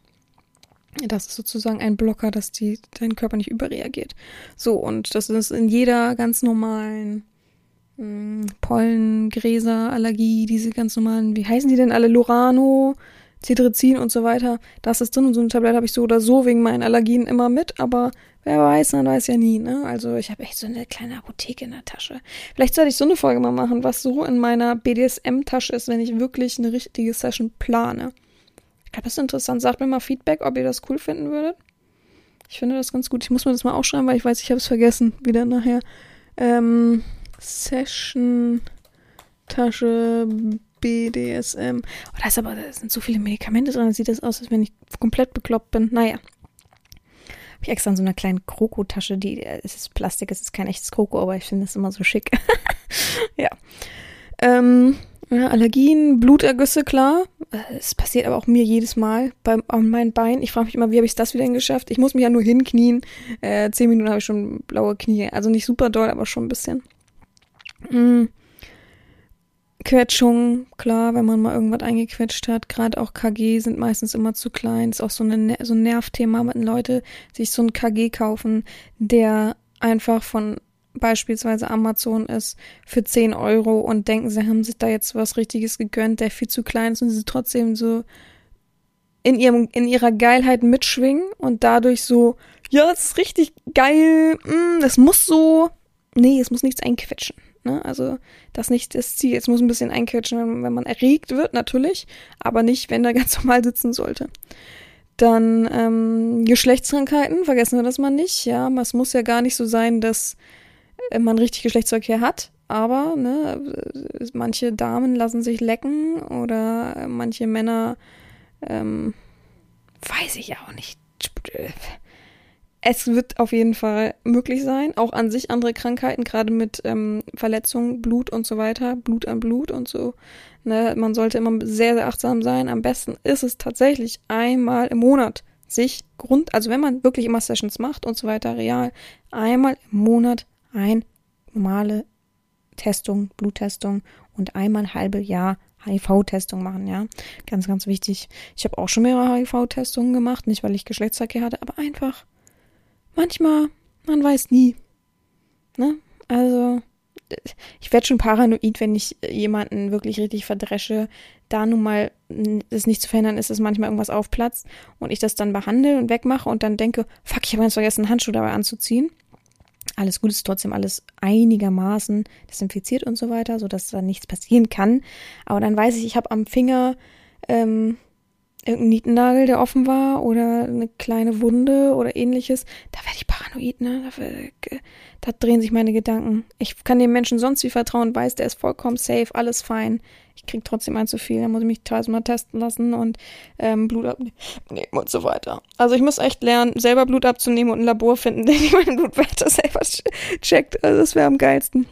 S1: das ist sozusagen ein Blocker, dass die, dein Körper nicht überreagiert. So, und das ist in jeder ganz normalen mh, hm, Pollen, Gräser, Allergie, diese ganz normalen, wie heißen die denn alle? Lorano, Cetirizin und so weiter. Das ist drin und so eine Tablette habe ich so oder so wegen meinen Allergien immer mit, aber Wer weiß, man weiß ja nie, ne? Also ich habe echt so eine kleine Apotheke in der Tasche. Vielleicht sollte ich so eine Folge mal machen, was so in meiner BDSM-Tasche ist, wenn ich wirklich eine richtige Session plane. Ich glaube, das ist interessant. Sagt mir mal Feedback, ob ihr das cool finden würdet. Ich finde das ganz gut. Ich muss mir das mal aufschreiben, weil ich weiß, ich habe es vergessen. Wieder nachher. Ähm, Session Tasche BDSM. Oh, da ist aber, da sind so viele Medikamente drin, sieht das aus, als wenn ich komplett bekloppt bin. Naja. Habe ich extra in so einer kleinen Krokotasche, die, es ist Plastik, es ist kein echtes Kroko, aber ich finde das immer so schick. ja. Ähm, ja, Allergien, Blutergüsse, klar. Es passiert aber auch mir jedes Mal beim, an meinen Beinen. Ich frage mich immer, wie habe ich das wieder geschafft? Ich muss mich ja nur hinknien. Äh, zehn Minuten habe ich schon blaue Knie. Also nicht super doll, aber schon ein bisschen. Mhm. Quetschung, klar, wenn man mal irgendwas eingequetscht hat. Gerade auch KG sind meistens immer zu klein. Ist auch so, eine, so ein Nervthema, wenn Leute sich so ein KG kaufen, der einfach von beispielsweise Amazon ist für 10 Euro und denken, sie haben sich da jetzt was Richtiges gegönnt, der viel zu klein ist und sie trotzdem so in, ihrem, in ihrer Geilheit mitschwingen und dadurch so, ja, das ist richtig geil, mm, das muss so, nee, es muss nichts einquetschen. Ne? Also das nicht das Ziel. Es muss ein bisschen einquetschen, wenn, man erregt wird, natürlich, aber nicht, wenn er ganz normal sitzen sollte. Dann ähm, Geschlechtskrankheiten, vergessen wir das mal nicht. Ja, es muss ja gar nicht so sein, dass äh, man richtig Geschlechtsverkehr hat. Aber ne, äh, manche Damen lassen sich lecken oder manche Männer, ähm, weiß ich auch nicht es wird auf jeden Fall möglich sein, auch an sich andere Krankheiten, gerade mit ähm, Verletzungen, Blut und so weiter, Blut an Blut und so. Ne, man sollte immer sehr, sehr achtsam sein. Am besten ist es tatsächlich einmal im Monat sich Grund, also wenn man wirklich immer Sessions macht und so weiter, real, einmal im Monat ein normale Testung, Bluttestung und einmal halbe Jahr HIV-Testung machen, ja. Ganz, ganz wichtig. Ich habe auch schon mehrere HIV-Testungen gemacht, nicht weil ich Geschlechtsverkehr hatte, aber einfach manchmal, man weiß nie. Ne? Also, ich werde schon paranoid, wenn ich jemanden wirklich richtig verdresche. Da nun mal es nicht zu verhindern ist, dass manchmal irgendwas aufplatzt und ich das dann behandle und wegmache und dann denke, fuck, ich habe ganz vergessen, Handschuhe dabei anzuziehen. Alles gut ist trotzdem alles einigermaßen desinfiziert und so weiter, sodass da nichts passieren kann. Aber dann weiß ich, ich habe am Finger ähm, irgendein Nietennagel, der offen war oder eine kleine Wunde oder ähnliches, da werde ich paranoid, ne? Da, da, drehen sich meine Gedanken. Ich kann dem Menschen sonst wie vertrauen, weiß, der ist vollkommen safe, alles fein. Ich krieg trotzdem ein zu viel, dann muss ich mich tausendmal testen lassen und ähm, Blut abnehmen und so weiter. Also ich muss echt lernen, selber Blut abzunehmen und ein Labor finden, der meine Blutwerte selber checkt. Also das wäre am geilsten.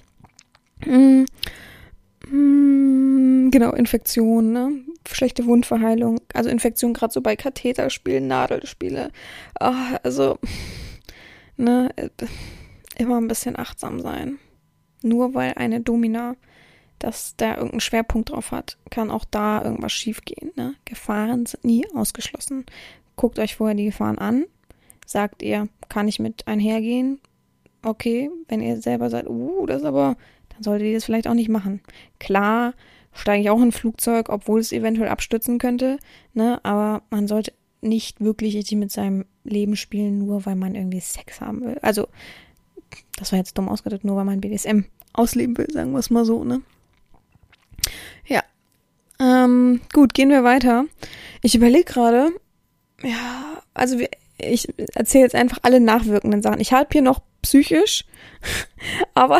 S1: Mm. Mm, genau, Infektion, ne? schlechte Wundverheilung, also Infektion gerade so bei Katheterspielen, Nadelspiele. Oh, also, ne, immer ein bisschen achtsam sein. Nur weil eine Domina dass da irgendeinen Schwerpunkt drauf hat, kann auch da irgendwas schiefgehen. Ne? Gefahren sind nie ausgeschlossen. Guckt euch vorher die Gefahren an. Sagt ihr, kann ich mit einhergehen? Okay, wenn ihr selber seid, uh, das aber, dann solltet ihr das vielleicht auch nicht machen. Klar, steige ich auch in ein Flugzeug, obwohl es eventuell abstürzen könnte. Ne? Aber man sollte nicht wirklich richtig mit seinem Leben spielen, nur weil man irgendwie Sex haben will. Also, das war jetzt dumm ausgedrückt, nur weil man BDSM ausleben will, sagen wir es mal so, ne? Ja. Ähm, gut, gehen wir weiter. Ich überlege gerade, ja, also ich erzähle jetzt einfach alle nachwirkenden Sachen. Ich habe hier noch psychisch, aber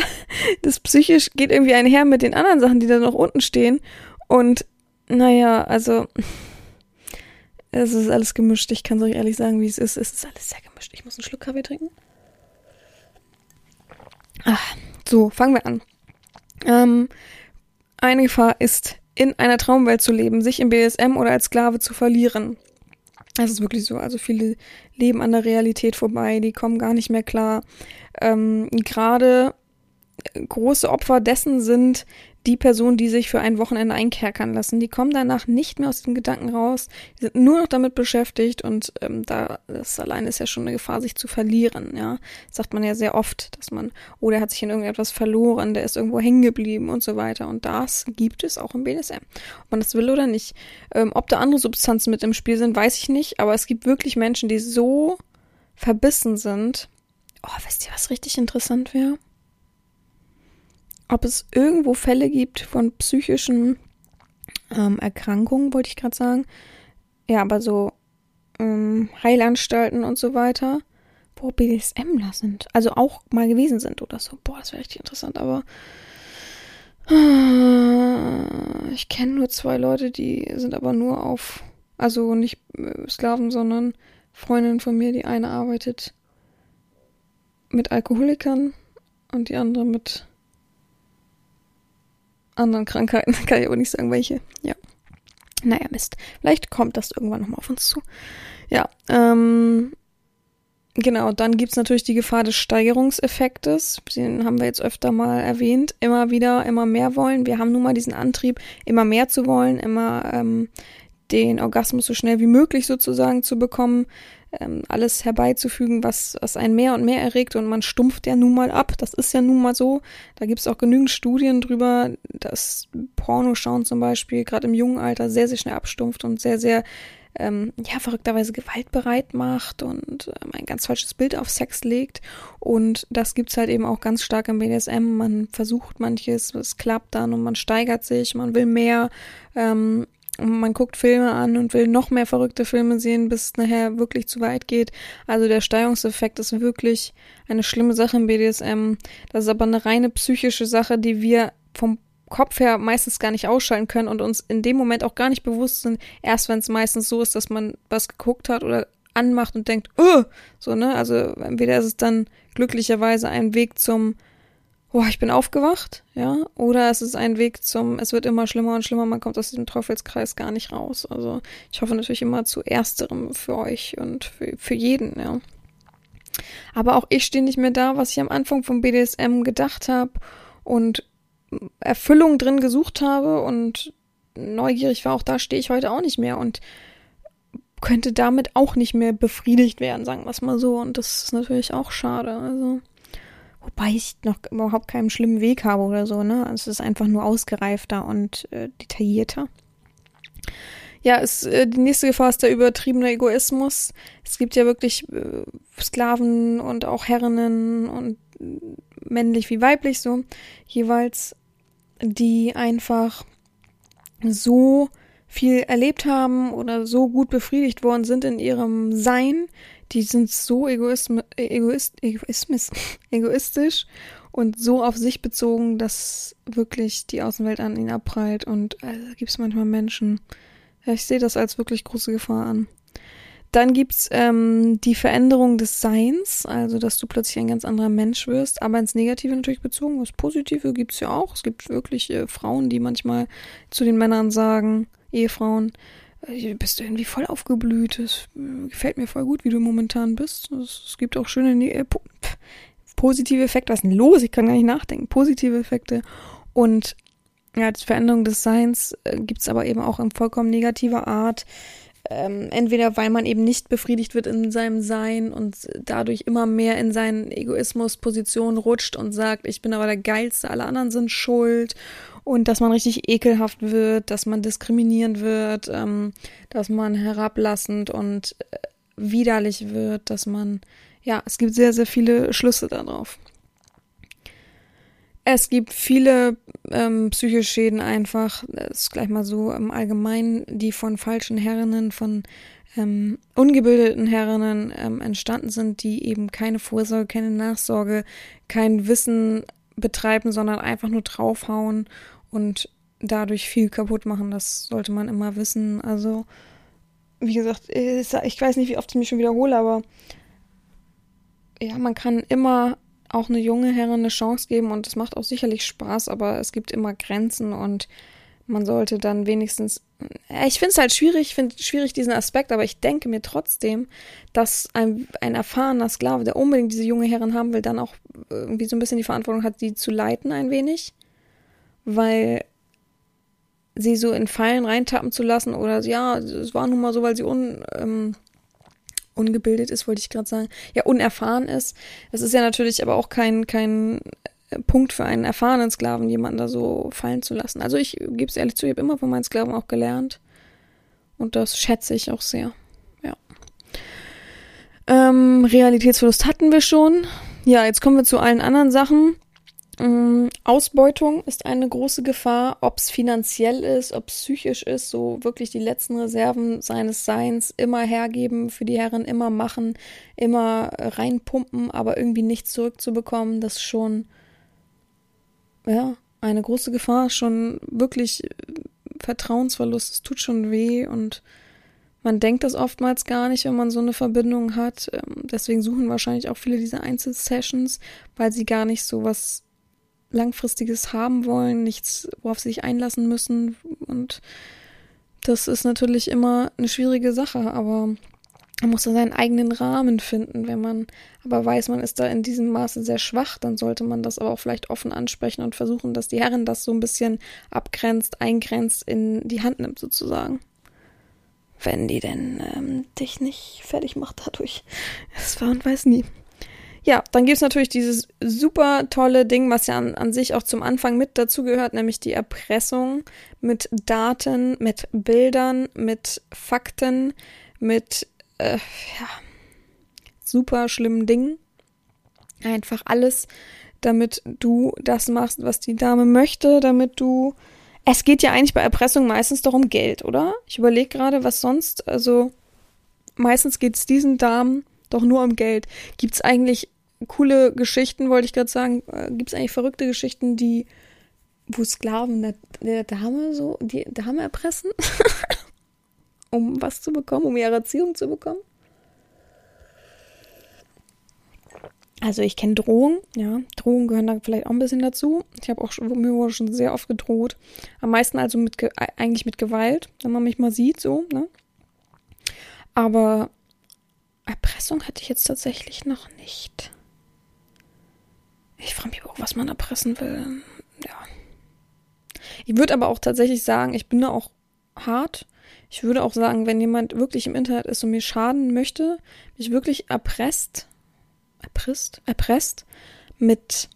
S1: das psychisch geht irgendwie einher mit den anderen Sachen, die da noch unten stehen. Und naja, also es ist alles gemischt. Ich kann es euch ehrlich sagen, wie es ist. Es ist alles sehr gemischt. Ich muss einen Schluck Kaffee trinken. Ach, so, fangen wir an. Ähm, eine Gefahr ist, in einer Traumwelt zu leben, sich im BSM oder als Sklave zu verlieren. Das ist wirklich so. Also viele leben an der Realität vorbei, die kommen gar nicht mehr klar. Ähm, Gerade große Opfer dessen sind die Personen, die sich für ein Wochenende einkerkern lassen. Die kommen danach nicht mehr aus den Gedanken raus. Die sind nur noch damit beschäftigt und ähm, da das allein ist ja schon eine Gefahr, sich zu verlieren. Ja, das sagt man ja sehr oft, dass man, oh, der hat sich in irgendetwas verloren, der ist irgendwo hängen geblieben und so weiter. Und das gibt es auch im BDSM. Ob man das will oder nicht. Ähm, ob da andere Substanzen mit im Spiel sind, weiß ich nicht. Aber es gibt wirklich Menschen, die so verbissen sind. Oh, wisst ihr, was richtig interessant wäre? Ob es irgendwo Fälle gibt von psychischen ähm, Erkrankungen, wollte ich gerade sagen. Ja, aber so ähm, Heilanstalten und so weiter, wo BDSMler sind. Also auch mal gewesen sind oder so. Boah, das wäre richtig interessant, aber Ich kenne nur zwei Leute, die sind aber nur auf, also nicht äh, Sklaven, sondern Freundin von mir, die eine arbeitet mit Alkoholikern und die andere mit anderen Krankheiten. Kann ich aber nicht sagen, welche. Ja. Naja, Mist. Vielleicht kommt das irgendwann nochmal auf uns zu. Ja, ähm, genau. Dann gibt's natürlich die Gefahr des Steigerungseffektes. Den haben wir jetzt öfter mal erwähnt. Immer wieder, immer mehr wollen. Wir haben nun mal diesen Antrieb, immer mehr zu wollen, immer ähm, den Orgasmus so schnell wie möglich sozusagen zu bekommen ähm, alles herbeizufügen, was, was einen mehr und mehr erregt und man stumpft ja nun mal ab. Das ist ja nun mal so. Da gibt es auch genügend Studien drüber, dass Pornoschauen zum Beispiel gerade im jungen Alter sehr, sehr schnell abstumpft und sehr, sehr ähm, ja, verrückterweise gewaltbereit macht und ähm, ein ganz falsches Bild auf Sex legt. Und das gibt's halt eben auch ganz stark im BDSM. Man versucht manches, es klappt dann und man steigert sich, man will mehr. Ähm, man guckt Filme an und will noch mehr verrückte Filme sehen, bis es nachher wirklich zu weit geht. Also der Steuerungseffekt ist wirklich eine schlimme Sache im BDSM. Das ist aber eine reine psychische Sache, die wir vom Kopf her meistens gar nicht ausschalten können und uns in dem Moment auch gar nicht bewusst sind, erst wenn es meistens so ist, dass man was geguckt hat oder anmacht und denkt, oh, so, ne? Also entweder ist es dann glücklicherweise ein Weg zum boah, ich bin aufgewacht, ja, oder es ist ein Weg zum, es wird immer schlimmer und schlimmer, man kommt aus diesem Teufelskreis gar nicht raus. Also ich hoffe natürlich immer zu ersterem für euch und für, für jeden, ja. Aber auch ich stehe nicht mehr da, was ich am Anfang vom BDSM gedacht habe und Erfüllung drin gesucht habe und neugierig war, auch da stehe ich heute auch nicht mehr und könnte damit auch nicht mehr befriedigt werden, sagen wir es mal so. Und das ist natürlich auch schade. Also Wobei ich noch überhaupt keinen schlimmen Weg habe oder so, ne? Es ist einfach nur ausgereifter und äh, detaillierter. Ja, es, äh, die nächste Gefahr ist der übertriebene Egoismus. Es gibt ja wirklich äh, Sklaven und auch Herrinnen und männlich wie weiblich so jeweils, die einfach so viel erlebt haben oder so gut befriedigt worden sind in ihrem Sein, die sind so Egoism Egoist egoistisch und so auf sich bezogen, dass wirklich die Außenwelt an ihnen abprallt. Und also, gibt es manchmal Menschen, ich sehe das als wirklich große Gefahr an. Dann gibt's ähm, die Veränderung des Seins, also dass du plötzlich ein ganz anderer Mensch wirst, aber ins Negative natürlich bezogen. Das Positive gibt's ja auch. Es gibt wirklich äh, Frauen, die manchmal zu den Männern sagen, Ehefrauen, äh, bist du irgendwie voll aufgeblüht. Es äh, gefällt mir voll gut, wie du momentan bist. Es, gibt auch schöne äh, positive Effekte. Was ist denn los? Ich kann gar nicht nachdenken. Positive Effekte. Und ja, die Veränderung des Seins äh, gibt es aber eben auch in vollkommen negativer Art. Ähm, entweder weil man eben nicht befriedigt wird in seinem Sein und dadurch immer mehr in seinen Egoismus-Position rutscht und sagt, ich bin aber der Geilste, alle anderen sind schuld und dass man richtig ekelhaft wird, dass man diskriminierend wird, ähm, dass man herablassend und äh, widerlich wird, dass man, ja, es gibt sehr, sehr viele Schlüsse darauf. Es gibt viele ähm, psychische Schäden einfach, das ist gleich mal so im Allgemeinen, die von falschen Herrinnen, von ähm, ungebildeten Herrinnen ähm, entstanden sind, die eben keine Vorsorge, keine Nachsorge, kein Wissen betreiben, sondern einfach nur draufhauen und dadurch viel kaputt machen. Das sollte man immer wissen. Also, wie gesagt, ich weiß nicht, wie oft ich mich schon wiederhole, aber ja, man kann immer auch eine junge Herrin eine Chance geben und es macht auch sicherlich Spaß, aber es gibt immer Grenzen und man sollte dann wenigstens. Ich finde es halt schwierig, ich finde schwierig diesen Aspekt, aber ich denke mir trotzdem, dass ein, ein erfahrener Sklave, der unbedingt diese junge Herrin haben will, dann auch irgendwie so ein bisschen die Verantwortung hat, sie zu leiten ein wenig weil sie so in Fallen reintappen zu lassen oder ja, es war nun mal so, weil sie un, ähm, ungebildet ist, wollte ich gerade sagen, ja, unerfahren ist. Das ist ja natürlich aber auch kein, kein Punkt für einen erfahrenen Sklaven, jemanden da so fallen zu lassen. Also ich gebe es ehrlich zu, ich habe immer von meinen Sklaven auch gelernt. Und das schätze ich auch sehr. Ja. Ähm, Realitätsverlust hatten wir schon. Ja, jetzt kommen wir zu allen anderen Sachen. Mm, Ausbeutung ist eine große Gefahr, ob es finanziell ist, ob es psychisch ist, so wirklich die letzten Reserven seines Seins immer hergeben für die Herren, immer machen, immer reinpumpen, aber irgendwie nichts zurückzubekommen, das ist schon, ja, eine große Gefahr, schon wirklich Vertrauensverlust, es tut schon weh und man denkt das oftmals gar nicht, wenn man so eine Verbindung hat. Ähm, deswegen suchen wahrscheinlich auch viele diese Einzelsessions, weil sie gar nicht so was Langfristiges haben wollen, nichts, worauf sie sich einlassen müssen. Und das ist natürlich immer eine schwierige Sache, aber man muss da seinen eigenen Rahmen finden. Wenn man aber weiß, man ist da in diesem Maße sehr schwach, dann sollte man das aber auch vielleicht offen ansprechen und versuchen, dass die Herren das so ein bisschen abgrenzt, eingrenzt, in die Hand nimmt sozusagen. Wenn die denn ähm, dich nicht fertig macht dadurch. Es war und weiß nie. Ja, dann gibt es natürlich dieses super tolle Ding, was ja an, an sich auch zum Anfang mit dazugehört, nämlich die Erpressung mit Daten, mit Bildern, mit Fakten, mit äh, ja, super schlimmen Dingen. Einfach alles, damit du das machst, was die Dame möchte, damit du. Es geht ja eigentlich bei Erpressung meistens darum Geld, oder? Ich überlege gerade, was sonst. Also meistens geht es diesen Damen doch nur um Geld. Gibt es eigentlich coole Geschichten, wollte ich gerade sagen? Äh, Gibt es eigentlich verrückte Geschichten, die wo Sklaven der, der Dame so die Dame erpressen, um was zu bekommen, um ihre Erziehung zu bekommen? Also ich kenne Drohungen, ja. Drohungen gehören da vielleicht auch ein bisschen dazu. Ich habe auch schon, mir wurde schon sehr oft gedroht. Am meisten also mit eigentlich mit Gewalt, wenn man mich mal sieht, so, ne? Aber Erpressung hatte ich jetzt tatsächlich noch nicht. Ich frage mich auch, was man erpressen will. Ja. Ich würde aber auch tatsächlich sagen, ich bin da auch hart. Ich würde auch sagen, wenn jemand wirklich im Internet ist und mir schaden möchte, mich wirklich erpresst, erpresst, erpresst mit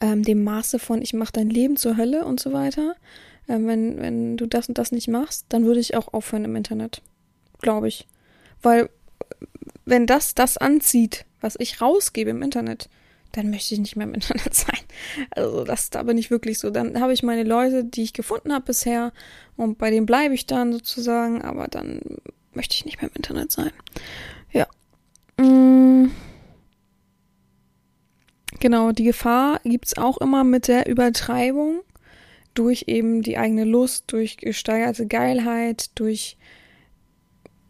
S1: ähm, dem Maße von ich mache dein Leben zur Hölle und so weiter. Ähm, wenn, wenn du das und das nicht machst, dann würde ich auch aufhören im Internet. Glaube ich. Weil wenn das das anzieht, was ich rausgebe im Internet, dann möchte ich nicht mehr im Internet sein. Also das, da bin ich wirklich so. Dann habe ich meine Leute, die ich gefunden habe bisher und bei denen bleibe ich dann sozusagen, aber dann möchte ich nicht mehr im Internet sein. Ja. Mmh. Genau, die Gefahr gibt es auch immer mit der Übertreibung durch eben die eigene Lust, durch gesteigerte Geilheit, durch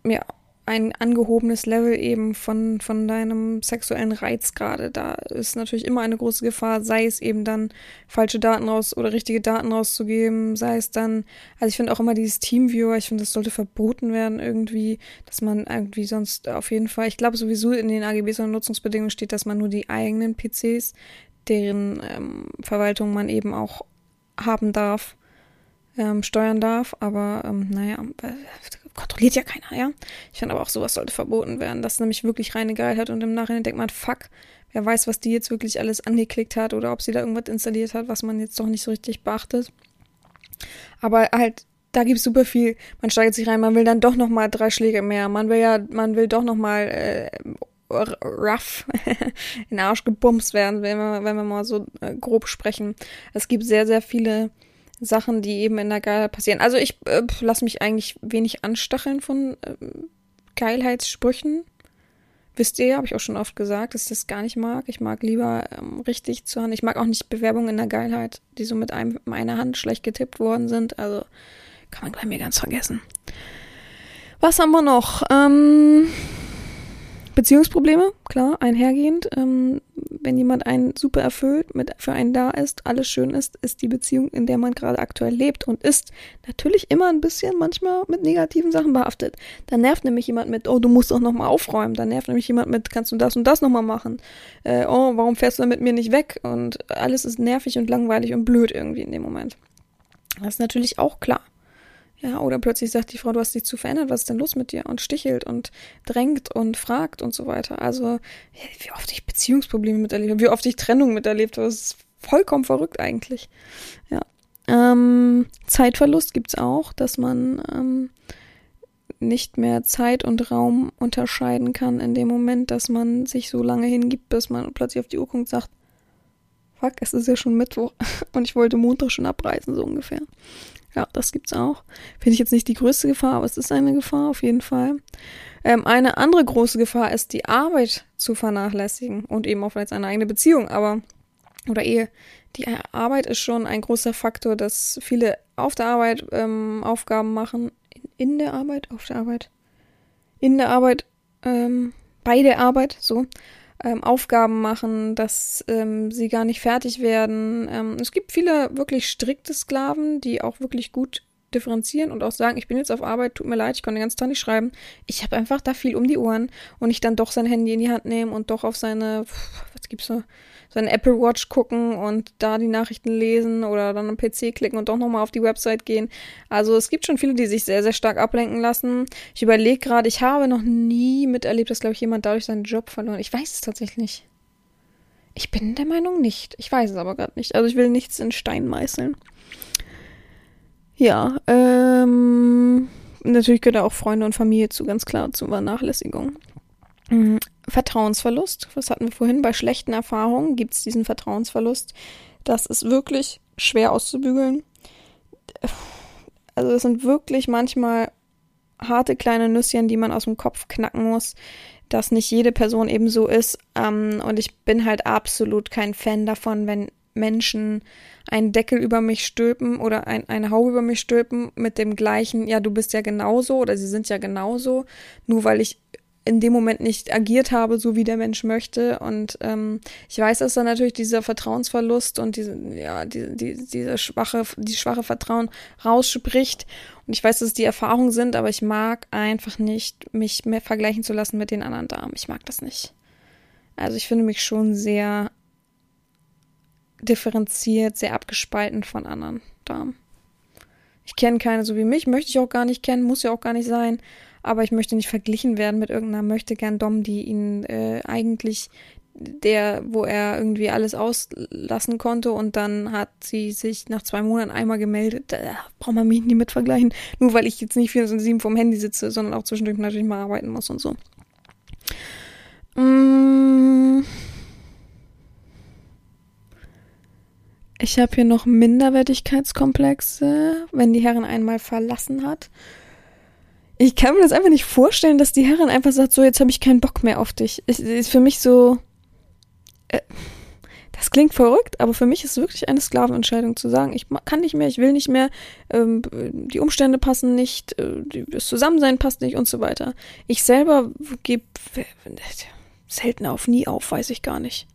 S1: ja, ein angehobenes Level eben von, von deinem sexuellen Reiz gerade. Da ist natürlich immer eine große Gefahr, sei es eben dann falsche Daten raus oder richtige Daten rauszugeben, sei es dann, also ich finde auch immer dieses Teamviewer, ich finde, das sollte verboten werden irgendwie, dass man irgendwie sonst auf jeden Fall, ich glaube sowieso in den AGBs und Nutzungsbedingungen steht, dass man nur die eigenen PCs, deren ähm, Verwaltung man eben auch haben darf, ähm, steuern darf, aber ähm, naja, kontrolliert ja keiner, ja. Ich finde aber auch, sowas sollte verboten werden. Das ist nämlich wirklich reine Geilheit und im Nachhinein denkt man, fuck, wer weiß, was die jetzt wirklich alles angeklickt hat oder ob sie da irgendwas installiert hat, was man jetzt doch nicht so richtig beachtet. Aber halt, da gibt es super viel. Man steigert sich rein, man will dann doch nochmal drei Schläge mehr. Man will ja, man will doch nochmal äh, rough in den Arsch gebumst werden, wenn wir, wenn wir mal so äh, grob sprechen. Es gibt sehr, sehr viele Sachen, die eben in der Geilheit passieren. Also ich äh, lasse mich eigentlich wenig anstacheln von äh, Geilheitssprüchen. Wisst ihr, habe ich auch schon oft gesagt, dass ich das gar nicht mag. Ich mag lieber ähm, richtig zu Hand. Ich mag auch nicht Bewerbungen in der Geilheit, die so mit einem, meiner Hand schlecht getippt worden sind. Also kann man bei mir ganz vergessen. Was haben wir noch? Ähm, Beziehungsprobleme, klar, einhergehend. Ähm, wenn jemand einen super erfüllt, mit für einen da ist, alles schön ist, ist die Beziehung, in der man gerade aktuell lebt und ist, natürlich immer ein bisschen manchmal mit negativen Sachen behaftet. Dann nervt nämlich jemand mit, oh, du musst doch nochmal aufräumen. Dann nervt nämlich jemand mit, kannst du das und das nochmal machen? Äh, oh, warum fährst du mit mir nicht weg? Und alles ist nervig und langweilig und blöd irgendwie in dem Moment. Das ist natürlich auch klar. Ja, oder plötzlich sagt die Frau, du hast dich zu verändert, was ist denn los mit dir? Und stichelt und drängt und fragt und so weiter. Also, wie oft ich Beziehungsprobleme miterlebt habe, wie oft ich Trennung miterlebt habe, das ist vollkommen verrückt eigentlich. Ja. Ähm, Zeitverlust gibt's auch, dass man ähm, nicht mehr Zeit und Raum unterscheiden kann in dem Moment, dass man sich so lange hingibt, bis man plötzlich auf die und sagt, fuck, es ist ja schon Mittwoch und ich wollte Montag schon abreisen, so ungefähr. Ja, das gibt's auch. Finde ich jetzt nicht die größte Gefahr, aber es ist eine Gefahr auf jeden Fall. Ähm, eine andere große Gefahr ist, die Arbeit zu vernachlässigen und eben auch vielleicht eine eigene Beziehung. Aber oder ehe die Arbeit ist schon ein großer Faktor, dass viele auf der Arbeit ähm, Aufgaben machen. In, in, der Arbeit? Auf der Arbeit? In der Arbeit, ähm, bei der Arbeit, so. Ähm, Aufgaben machen, dass ähm, sie gar nicht fertig werden. Ähm, es gibt viele wirklich strikte Sklaven, die auch wirklich gut differenzieren und auch sagen, ich bin jetzt auf Arbeit, tut mir leid, ich konnte den ganzen Tag nicht schreiben. Ich habe einfach da viel um die Ohren und ich dann doch sein Handy in die Hand nehmen und doch auf seine, was gibt's so, seine Apple Watch gucken und da die Nachrichten lesen oder dann am PC klicken und doch nochmal auf die Website gehen. Also es gibt schon viele, die sich sehr, sehr stark ablenken lassen. Ich überlege gerade, ich habe noch nie miterlebt, dass, glaube ich, jemand dadurch seinen Job verloren. Ich weiß es tatsächlich nicht. Ich bin der Meinung nicht. Ich weiß es aber gerade nicht. Also ich will nichts in Stein meißeln. Ja, ähm, natürlich gehört auch Freunde und Familie zu, ganz klar, zu Vernachlässigung. Mhm. Vertrauensverlust, was hatten wir vorhin? Bei schlechten Erfahrungen gibt es diesen Vertrauensverlust. Das ist wirklich schwer auszubügeln. Also es sind wirklich manchmal harte kleine Nüsschen, die man aus dem Kopf knacken muss, dass nicht jede Person eben so ist. Ähm, und ich bin halt absolut kein Fan davon, wenn Menschen einen Deckel über mich stülpen oder ein, eine Haube über mich stülpen mit dem gleichen, ja, du bist ja genauso oder sie sind ja genauso, nur weil ich in dem Moment nicht agiert habe, so wie der Mensch möchte. Und ähm, ich weiß, dass dann natürlich dieser Vertrauensverlust und diese, ja, die, die, diese schwache, die schwache Vertrauen rausspricht. Und ich weiß, dass es die Erfahrungen sind, aber ich mag einfach nicht, mich mehr vergleichen zu lassen mit den anderen Damen. Ich mag das nicht. Also ich finde mich schon sehr differenziert, sehr abgespalten von anderen Damen. Ich kenne keine so wie mich, möchte ich auch gar nicht kennen, muss ja auch gar nicht sein, aber ich möchte nicht verglichen werden mit irgendeiner möchte gern Dom, die ihn äh, eigentlich der, wo er irgendwie alles auslassen konnte und dann hat sie sich nach zwei Monaten einmal gemeldet. Da braucht man mich nie mit vergleichen. Nur weil ich jetzt nicht 24-7 vom Handy sitze, sondern auch zwischendurch natürlich mal arbeiten muss und so. Mmh. Ich habe hier noch Minderwertigkeitskomplexe, wenn die Herren einmal verlassen hat. Ich kann mir das einfach nicht vorstellen, dass die Herren einfach sagt, so jetzt habe ich keinen Bock mehr auf dich. Es ist für mich so. Äh, das klingt verrückt, aber für mich ist es wirklich eine Sklavenentscheidung zu sagen, ich kann nicht mehr, ich will nicht mehr, ähm, die Umstände passen nicht, äh, das Zusammensein passt nicht und so weiter. Ich selber gebe selten auf, nie auf, weiß ich gar nicht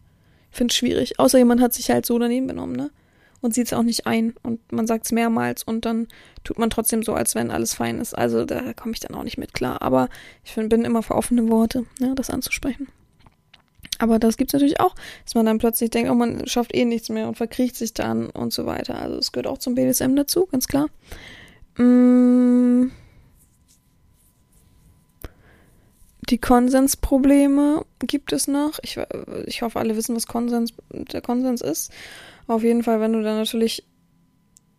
S1: finde es schwierig. Außer jemand hat sich halt so daneben benommen, ne? Und sieht es auch nicht ein. Und man sagt es mehrmals und dann tut man trotzdem so, als wenn alles fein ist. Also da komme ich dann auch nicht mit klar. Aber ich find, bin immer für offene Worte, ne, das anzusprechen. Aber das gibt es natürlich auch, dass man dann plötzlich denkt, oh, man schafft eh nichts mehr und verkriecht sich dann und so weiter. Also es gehört auch zum BDSM dazu, ganz klar. Mmh. Die Konsensprobleme gibt es noch. Ich, ich hoffe, alle wissen, was Konsens, der Konsens ist. Auf jeden Fall, wenn du dann natürlich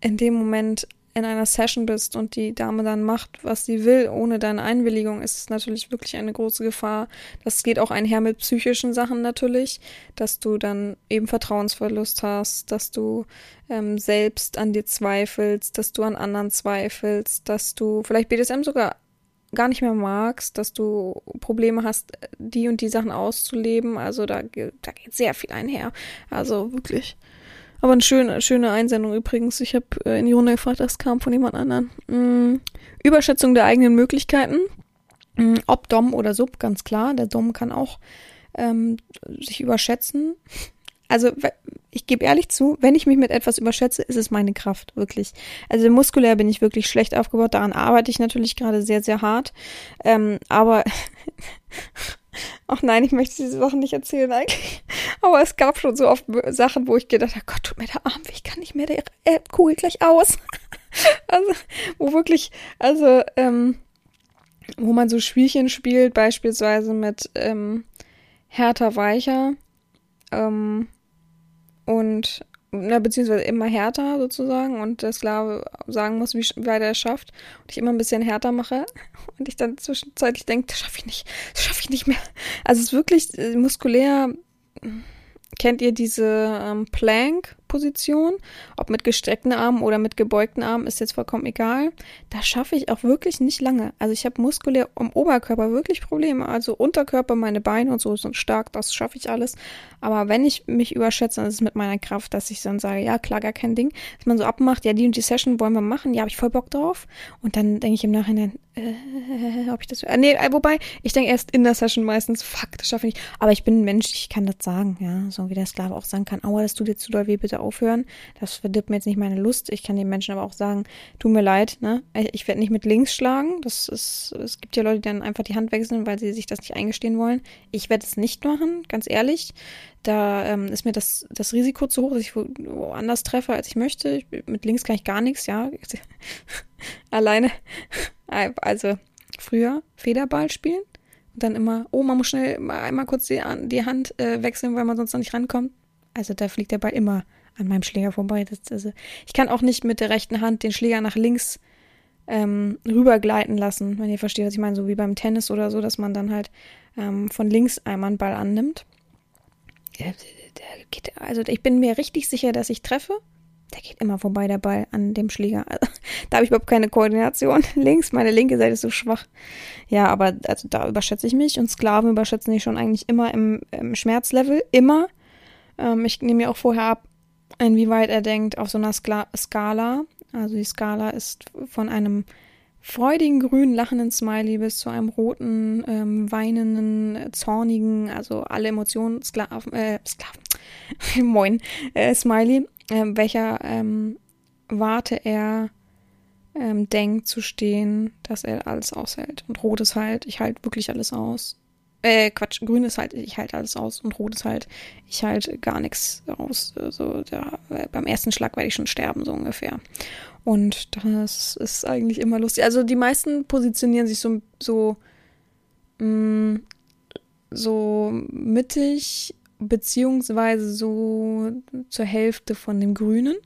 S1: in dem Moment in einer Session bist und die Dame dann macht, was sie will, ohne deine Einwilligung, ist es natürlich wirklich eine große Gefahr. Das geht auch einher mit psychischen Sachen natürlich, dass du dann eben Vertrauensverlust hast, dass du ähm, selbst an dir zweifelst, dass du an anderen zweifelst, dass du vielleicht BDSM sogar gar nicht mehr magst, dass du Probleme hast, die und die Sachen auszuleben. Also da, da geht sehr viel einher. Also wirklich. Aber eine schöne, schöne Einsendung übrigens. Ich habe äh, in die Runde gefragt, das kam von jemand anderen. Mhm. Überschätzung der eigenen Möglichkeiten. Mhm. Ob Dom oder Sub, ganz klar. Der Dom kann auch ähm, sich überschätzen also ich gebe ehrlich zu, wenn ich mich mit etwas überschätze, ist es meine Kraft, wirklich. Also muskulär bin ich wirklich schlecht aufgebaut, daran arbeite ich natürlich gerade sehr, sehr hart. Ähm, aber, ach nein, ich möchte diese Sachen nicht erzählen eigentlich. Aber es gab schon so oft Sachen, wo ich gedacht habe, Gott, tut mir der Arm weh, ich kann nicht mehr, der äh, kugelt gleich aus. also, wo wirklich, also, ähm, wo man so Spielchen spielt, beispielsweise mit ähm, härter, weicher. Ähm, und na, beziehungsweise immer härter sozusagen und der Sklave sagen muss, wie weit er es schafft und ich immer ein bisschen härter mache und ich dann zwischenzeitlich denke, das schaffe ich nicht, das schaffe ich nicht mehr. Also es ist wirklich äh, muskulär. Kennt ihr diese ähm, Plank? Position. Ob mit gestreckten Armen oder mit gebeugten Armen ist jetzt vollkommen egal. Da schaffe ich auch wirklich nicht lange. Also ich habe muskulär im Oberkörper wirklich Probleme. Also Unterkörper, meine Beine und so sind stark, das schaffe ich alles. Aber wenn ich mich überschätze, dann ist es mit meiner Kraft, dass ich dann sage, ja klar, gar kein Ding. Dass man so abmacht, ja die und die Session wollen wir machen, ja habe ich voll Bock drauf. Und dann denke ich im Nachhinein, äh, ob ich das, äh, nee, äh, wobei, ich denke erst in der Session meistens, fuck, das schaffe ich nicht. Aber ich bin ein Mensch, ich kann das sagen, ja, so wie der Sklave auch sagen kann, aua, das tut dir zu doll weh, bitte aufhören. Das verdirbt mir jetzt nicht meine Lust. Ich kann den Menschen aber auch sagen, tut mir leid, ne, ich werde nicht mit links schlagen. Das ist, es gibt ja Leute, die dann einfach die Hand wechseln, weil sie sich das nicht eingestehen wollen. Ich werde es nicht machen, ganz ehrlich. Da ähm, ist mir das, das Risiko zu hoch, dass ich woanders treffe, als ich möchte. Ich, mit links kann ich gar nichts, ja. Alleine. Also früher Federball spielen und dann immer, oh, man muss schnell einmal kurz die, die Hand äh, wechseln, weil man sonst noch nicht rankommt. Also da fliegt der Ball immer an meinem Schläger vorbei. Das, also, ich kann auch nicht mit der rechten Hand den Schläger nach links ähm, rübergleiten lassen, wenn ihr versteht, was ich meine, so wie beim Tennis oder so, dass man dann halt ähm, von links einmal einen Ball annimmt. Also ich bin mir richtig sicher, dass ich treffe. Der geht immer vorbei, der Ball an dem Schläger. Also, da habe ich überhaupt keine Koordination. Links, meine linke Seite ist so schwach. Ja, aber also da überschätze ich mich und Sklaven überschätzen mich schon eigentlich immer im, im Schmerzlevel. Immer. Ähm, ich nehme mir auch vorher ab, inwieweit er denkt auf so einer Skla Skala. Also die Skala ist von einem freudigen, grünen, lachenden Smiley bis zu einem roten, ähm, weinenden, zornigen, also alle Emotionen, Sklaven, äh, Sklaven, moin, äh, Smiley, äh, welcher ähm, Warte er ähm, denkt zu stehen, dass er alles aushält. Und rot ist halt, ich halte wirklich alles aus. Äh, Quatsch, grün ist halt, ich halte alles aus und rot ist halt, ich halte gar nichts aus. Also da, äh, beim ersten Schlag werde ich schon sterben, so ungefähr. Und das ist eigentlich immer lustig. Also die meisten positionieren sich so, so, mh, mm, so mittig, beziehungsweise so zur Hälfte von dem Grünen.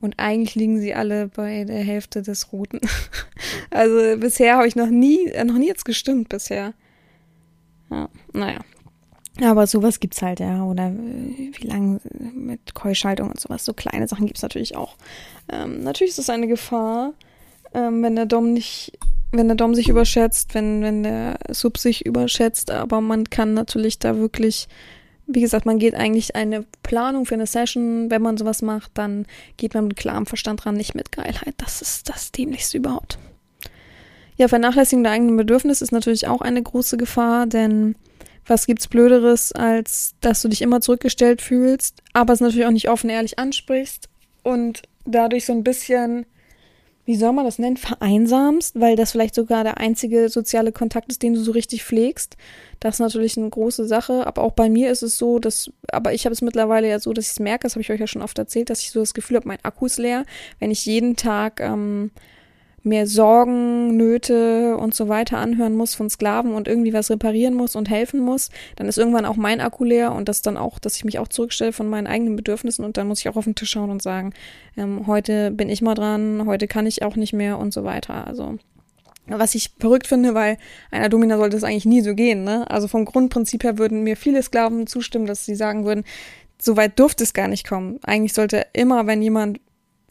S1: Und eigentlich liegen sie alle bei der Hälfte des Roten. also bisher habe ich noch nie, äh, noch nie jetzt gestimmt bisher. Ja, naja. Aber sowas gibt's halt, ja. Oder äh, wie lange mit Keuschaltung und sowas. So kleine Sachen gibt's natürlich auch. Ähm, natürlich ist es eine Gefahr, ähm, wenn der Dom nicht, wenn der Dom sich überschätzt, wenn, wenn der Sub sich überschätzt, aber man kann natürlich da wirklich, wie gesagt, man geht eigentlich eine Planung für eine Session, wenn man sowas macht, dann geht man mit klarem Verstand ran, nicht mit Geilheit. Das ist das Dämlichste überhaupt. Ja, Vernachlässigung der eigenen Bedürfnisse ist natürlich auch eine große Gefahr, denn was gibt's Blöderes, als dass du dich immer zurückgestellt fühlst, aber es natürlich auch nicht offen ehrlich ansprichst und dadurch so ein bisschen, wie soll man das nennen, vereinsamst, weil das vielleicht sogar der einzige soziale Kontakt ist, den du so richtig pflegst. Das ist natürlich eine große Sache, aber auch bei mir ist es so, dass, aber ich habe es mittlerweile ja so, dass ich es merke, das habe ich euch ja schon oft erzählt, dass ich so das Gefühl habe, mein Akku ist leer, wenn ich jeden Tag ähm, mir Sorgen, Nöte und so weiter anhören muss von Sklaven und irgendwie was reparieren muss und helfen muss, dann ist irgendwann auch mein Akku leer und das dann auch, dass ich mich auch zurückstelle von meinen eigenen Bedürfnissen und dann muss ich auch auf den Tisch schauen und sagen, ähm, heute bin ich mal dran, heute kann ich auch nicht mehr und so weiter. Also was ich verrückt finde, weil einer Domina sollte es eigentlich nie so gehen. Ne? Also vom Grundprinzip her würden mir viele Sklaven zustimmen, dass sie sagen würden, so weit durfte es gar nicht kommen. Eigentlich sollte immer, wenn jemand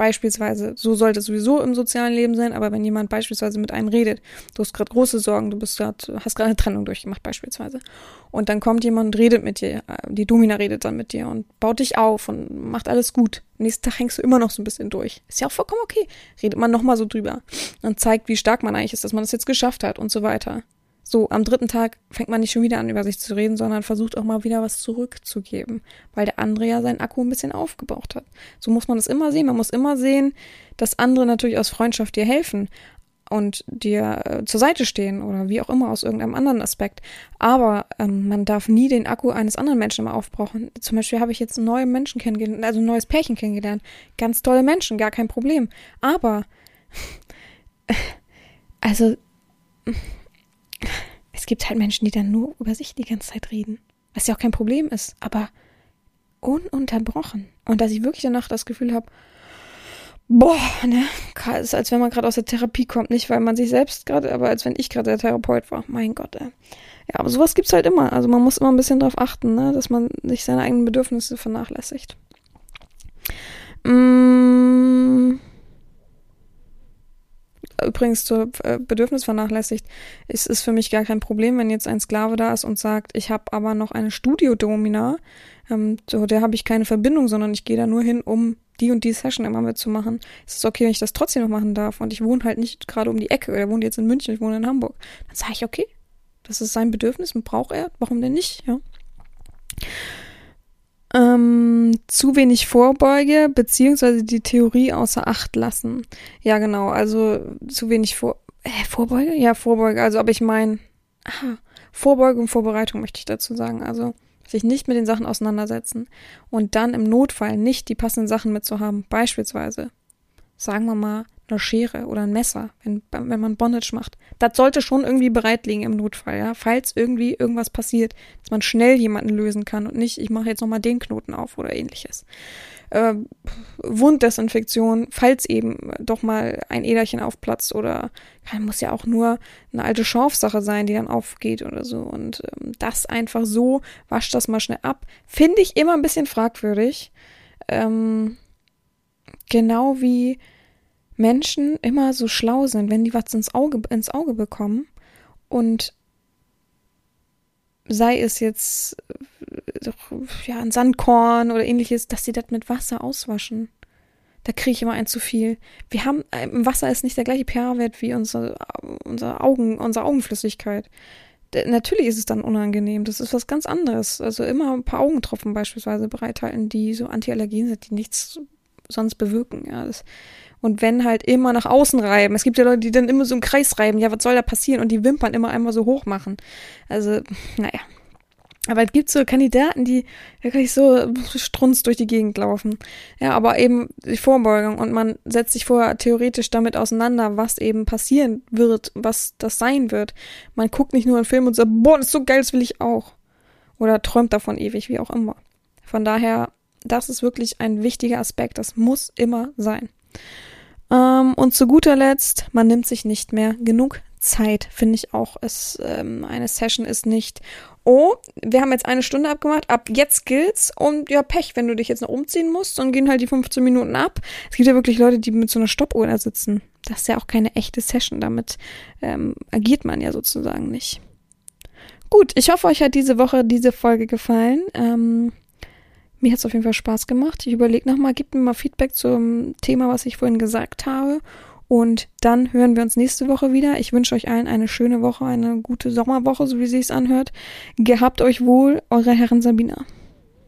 S1: beispielsweise, so sollte es sowieso im sozialen Leben sein, aber wenn jemand beispielsweise mit einem redet, du hast gerade große Sorgen, du bist grad, hast gerade eine Trennung durchgemacht beispielsweise, und dann kommt jemand und redet mit dir, äh, die Domina redet dann mit dir und baut dich auf und macht alles gut. nächsten Tag hängst du immer noch so ein bisschen durch. Ist ja auch vollkommen okay. Redet man nochmal so drüber und zeigt, wie stark man eigentlich ist, dass man das jetzt geschafft hat und so weiter. So, am dritten Tag fängt man nicht schon wieder an, über sich zu reden, sondern versucht auch mal wieder was zurückzugeben, weil der andere ja seinen Akku ein bisschen aufgebraucht hat. So muss man das immer sehen. Man muss immer sehen, dass andere natürlich aus Freundschaft dir helfen und dir äh, zur Seite stehen oder wie auch immer aus irgendeinem anderen Aspekt. Aber ähm, man darf nie den Akku eines anderen Menschen immer aufbrauchen. Zum Beispiel habe ich jetzt neue Menschen kennengelernt, also ein neues Pärchen kennengelernt. Ganz tolle Menschen, gar kein Problem. Aber, also, es gibt halt Menschen, die dann nur über sich die ganze Zeit reden. Was ja auch kein Problem ist, aber ununterbrochen. Und dass ich wirklich danach das Gefühl habe, boah, ne, ist als wenn man gerade aus der Therapie kommt, nicht weil man sich selbst gerade, aber als wenn ich gerade der Therapeut war. Mein Gott, ey. Ja, aber sowas gibt's halt immer. Also man muss immer ein bisschen drauf achten, ne, dass man sich seine eigenen Bedürfnisse vernachlässigt. Mm. Übrigens zur äh, Bedürfnis vernachlässigt. Es ist für mich gar kein Problem, wenn jetzt ein Sklave da ist und sagt, ich habe aber noch eine Studiodomina, ähm, so der habe ich keine Verbindung, sondern ich gehe da nur hin, um die und die Session immer mitzumachen. Es ist okay, wenn ich das trotzdem noch machen darf und ich wohne halt nicht gerade um die Ecke, er wohnt jetzt in München, ich wohne in Hamburg. Dann sage ich, okay, das ist sein Bedürfnis braucht er, warum denn nicht, ja. Ähm, zu wenig Vorbeuge, beziehungsweise die Theorie außer Acht lassen. Ja, genau, also zu wenig Vor äh, Vorbeuge? Ja, Vorbeuge, also, aber ich meine, Vorbeuge und Vorbereitung möchte ich dazu sagen. Also, sich nicht mit den Sachen auseinandersetzen und dann im Notfall nicht die passenden Sachen mitzuhaben. Beispielsweise, sagen wir mal, eine Schere oder ein Messer, wenn, wenn man Bondage macht. Das sollte schon irgendwie bereit liegen im Notfall, ja, falls irgendwie irgendwas passiert, dass man schnell jemanden lösen kann und nicht, ich mache jetzt nochmal den Knoten auf oder ähnliches. Äh, Wunddesinfektion, falls eben doch mal ein Äderchen aufplatzt oder kann, muss ja auch nur eine alte Schorfsache sein, die dann aufgeht oder so. Und ähm, das einfach so, wasch das mal schnell ab, finde ich immer ein bisschen fragwürdig. Ähm, genau wie Menschen immer so schlau sind, wenn die was ins Auge, ins Auge bekommen und sei es jetzt äh, ja ein Sandkorn oder ähnliches, dass sie das mit Wasser auswaschen. Da kriege ich immer ein zu viel. Wir haben äh, im Wasser ist nicht der gleiche pH-Wert wie unsere, unsere Augen, unsere Augenflüssigkeit. Natürlich ist es dann unangenehm. Das ist was ganz anderes. Also immer ein paar Augentropfen beispielsweise bereithalten, die so Antiallergen sind, die nichts sonst bewirken. Ja, das, und wenn halt immer nach außen reiben. Es gibt ja Leute, die dann immer so im Kreis reiben. Ja, was soll da passieren? Und die Wimpern immer einmal so hoch machen. Also, naja. Aber es gibt so Kandidaten, die wirklich so strunz durch die Gegend laufen. Ja, aber eben die Vorbeugung und man setzt sich vorher theoretisch damit auseinander, was eben passieren wird, was das sein wird. Man guckt nicht nur einen Film und sagt, boah, das ist so geil, das will ich auch. Oder träumt davon ewig, wie auch immer. Von daher, das ist wirklich ein wichtiger Aspekt. Das muss immer sein. Ähm, und zu guter Letzt, man nimmt sich nicht mehr genug Zeit, finde ich auch. Es, ähm, eine Session ist nicht, oh, wir haben jetzt eine Stunde abgemacht, ab jetzt gilt's und ja, Pech, wenn du dich jetzt noch umziehen musst, dann gehen halt die 15 Minuten ab. Es gibt ja wirklich Leute, die mit so einer Stoppuhr da sitzen. Das ist ja auch keine echte Session, damit ähm, agiert man ja sozusagen nicht. Gut, ich hoffe, euch hat diese Woche diese Folge gefallen. Ähm, mir hat es auf jeden Fall Spaß gemacht. Ich überlege nochmal, gebt mir mal Feedback zum Thema, was ich vorhin gesagt habe. Und dann hören wir uns nächste Woche wieder. Ich wünsche euch allen eine schöne Woche, eine gute Sommerwoche, so wie sie es anhört. Gehabt euch wohl, eure Herren Sabina.